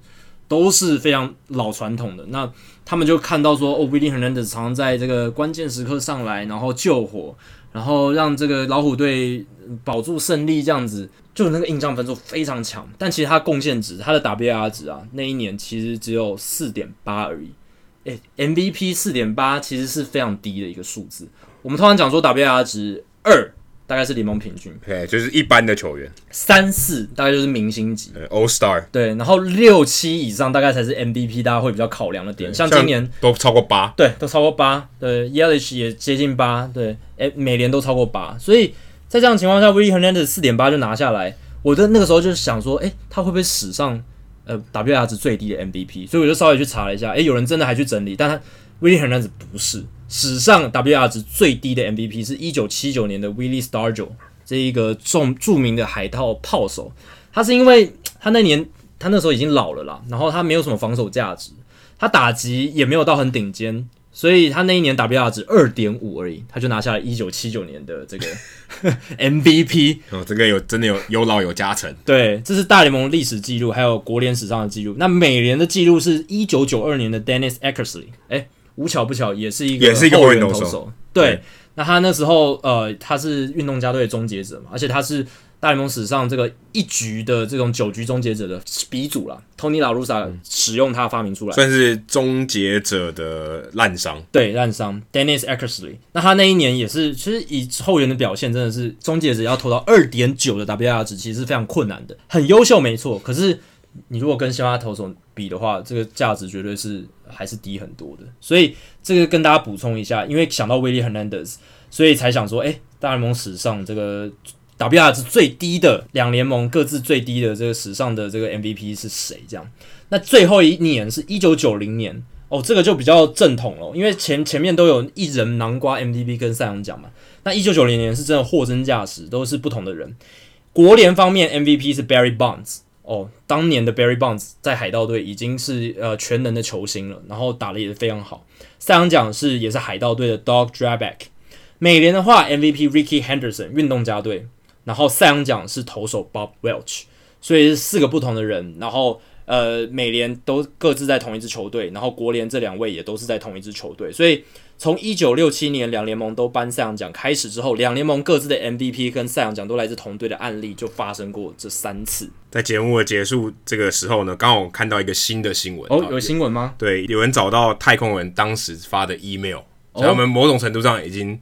都是非常老传统的。那他们就看到说，哦，Willie Hernandez 常常在这个关键时刻上来，然后救火，然后让这个老虎队保住胜利，这样子。就那个印象分数非常强，但其实他贡献值，他的 WR 值啊，那一年其实只有四点八而已。诶、欸、MVP 四点八其实是非常低的一个数字。我们通常讲说 WR 值二大概是联盟平均，对，就是一般的球员。三四大概就是明星级，All Star。对，然后六七以上大概才是 MVP，大家会比较考量的点。像今年像都超过八，对，都超过八。对 y e l i s h 也接近八，对，诶，每年都超过八，所以。在这样的情况下，Willie Hernandez 四点八就拿下来，我的那个时候就是想说，诶、欸，他会不会史上呃 WR 值最低的 MVP？所以我就稍微去查了一下，诶、欸，有人真的还去整理，但他 Willie Hernandez 不是史上 WR 值最低的 MVP，是一九七九年的 Willie Stargell 这一个重著名的海盗炮手，他是因为他那年他那时候已经老了啦，然后他没有什么防守价值，他打击也没有到很顶尖。所以他那一年 WR 值二点五而已，他就拿下了一九七九年的这个 MVP 哦，这个有真的有有老有加成。对，这是大联盟历史记录，还有国联史上的记录。那美联的记录是一九九二年的 Dennis Eckersley，哎，无巧不巧，也是一个也是一个后援投手。对，对那他那时候呃，他是运动家队的终结者嘛，而且他是。大联盟史上这个一局的这种九局终结者的鼻祖啦，Tony La Russa 使用它发明出来，算是终结者的烂伤。对，烂伤，Dennis Eckersley。那他那一年也是，其实以后援的表现，真的是终结者要投到二点九的 WR 值，其实是非常困难的。很优秀没错，可是你如果跟先发投手比的话，这个价值绝对是还是低很多的。所以这个跟大家补充一下，因为想到威利·亨南德斯，所以才想说，哎，大联盟史上这个 WR 值最低的两联盟各自最低的这个史上的这个 MVP 是谁？这样，那最后一年是一九九零年。哦，这个就比较正统了，因为前前面都有一人囊括 MVP 跟赛扬奖嘛。那一九九零年是真的货真价实，都是不同的人。国联方面 MVP 是 Barry Bonds，哦，当年的 Barry Bonds 在海盗队已经是呃全能的球星了，然后打得也是非常好。赛扬奖是也是海盗队的 Dog Drabek。美联的话 MVP Ricky Henderson 运动家队，然后赛扬奖是投手 Bob Welch，所以是四个不同的人，然后。呃，美联都各自在同一支球队，然后国联这两位也都是在同一支球队，所以从一九六七年两联盟都颁赛扬奖开始之后，两联盟各自的 MVP 跟赛扬奖都来自同队的案例就发生过这三次。在节目的结束这个时候呢，刚好看到一个新的新闻哦，有新闻吗？对，有人找到太空人当时发的 email，所以他们某种程度上已经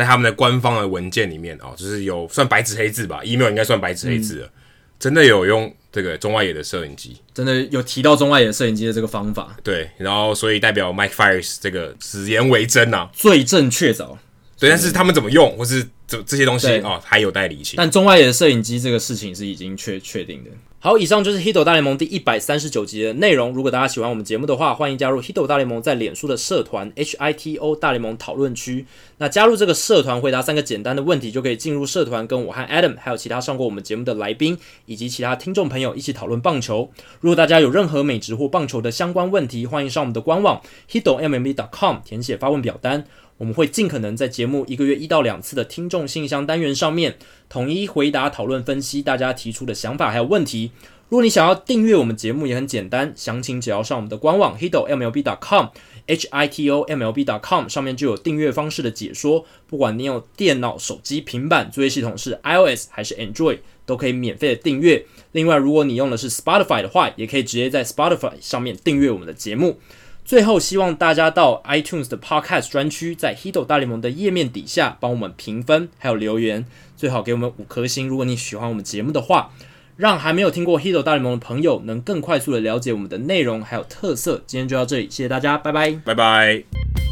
在他们的官方的文件里面哦，就是有算白纸黑字吧，email 应该算白纸黑字了，嗯、真的有用。这个中外野的摄影机真的有提到中外野摄影机的这个方法，对，然后所以代表 Mike Fiers 这个此言为真啊，罪证确凿。对，但是他们怎么用，或是这这些东西啊、哦，还有待理清。但中外野的摄影机这个事情是已经确确定的。好，以上就是《Hito 大联盟》第一百三十九集的内容。如果大家喜欢我们节目的话，欢迎加入《Hito 大联盟》在脸书的社团 HITO 大联盟讨论区。那加入这个社团，回答三个简单的问题，就可以进入社团，跟我和 Adam 还有其他上过我们节目的来宾以及其他听众朋友一起讨论棒球。如果大家有任何美职或棒球的相关问题，欢迎上我们的官网 hitomlb.com 填写发问表单。我们会尽可能在节目一个月一到两次的听众信箱单元上面，统一回答、讨论、分析大家提出的想法还有问题。如果你想要订阅我们节目，也很简单，详情只要上我们的官网 hitomlb.com，H-I-T-O-M-L-B.com 上面就有订阅方式的解说。不管你有电脑、手机、平板，作业系统是 iOS 还是 Android，都可以免费的订阅。另外，如果你用的是 Spotify 的话，也可以直接在 Spotify 上面订阅我们的节目。最后，希望大家到 iTunes 的 Podcast 专区，在 Hito 大联盟的页面底下帮我们评分，还有留言，最好给我们五颗星。如果你喜欢我们节目的话，让还没有听过 Hito 大联盟的朋友能更快速的了解我们的内容还有特色。今天就到这里，谢谢大家，拜拜，拜拜。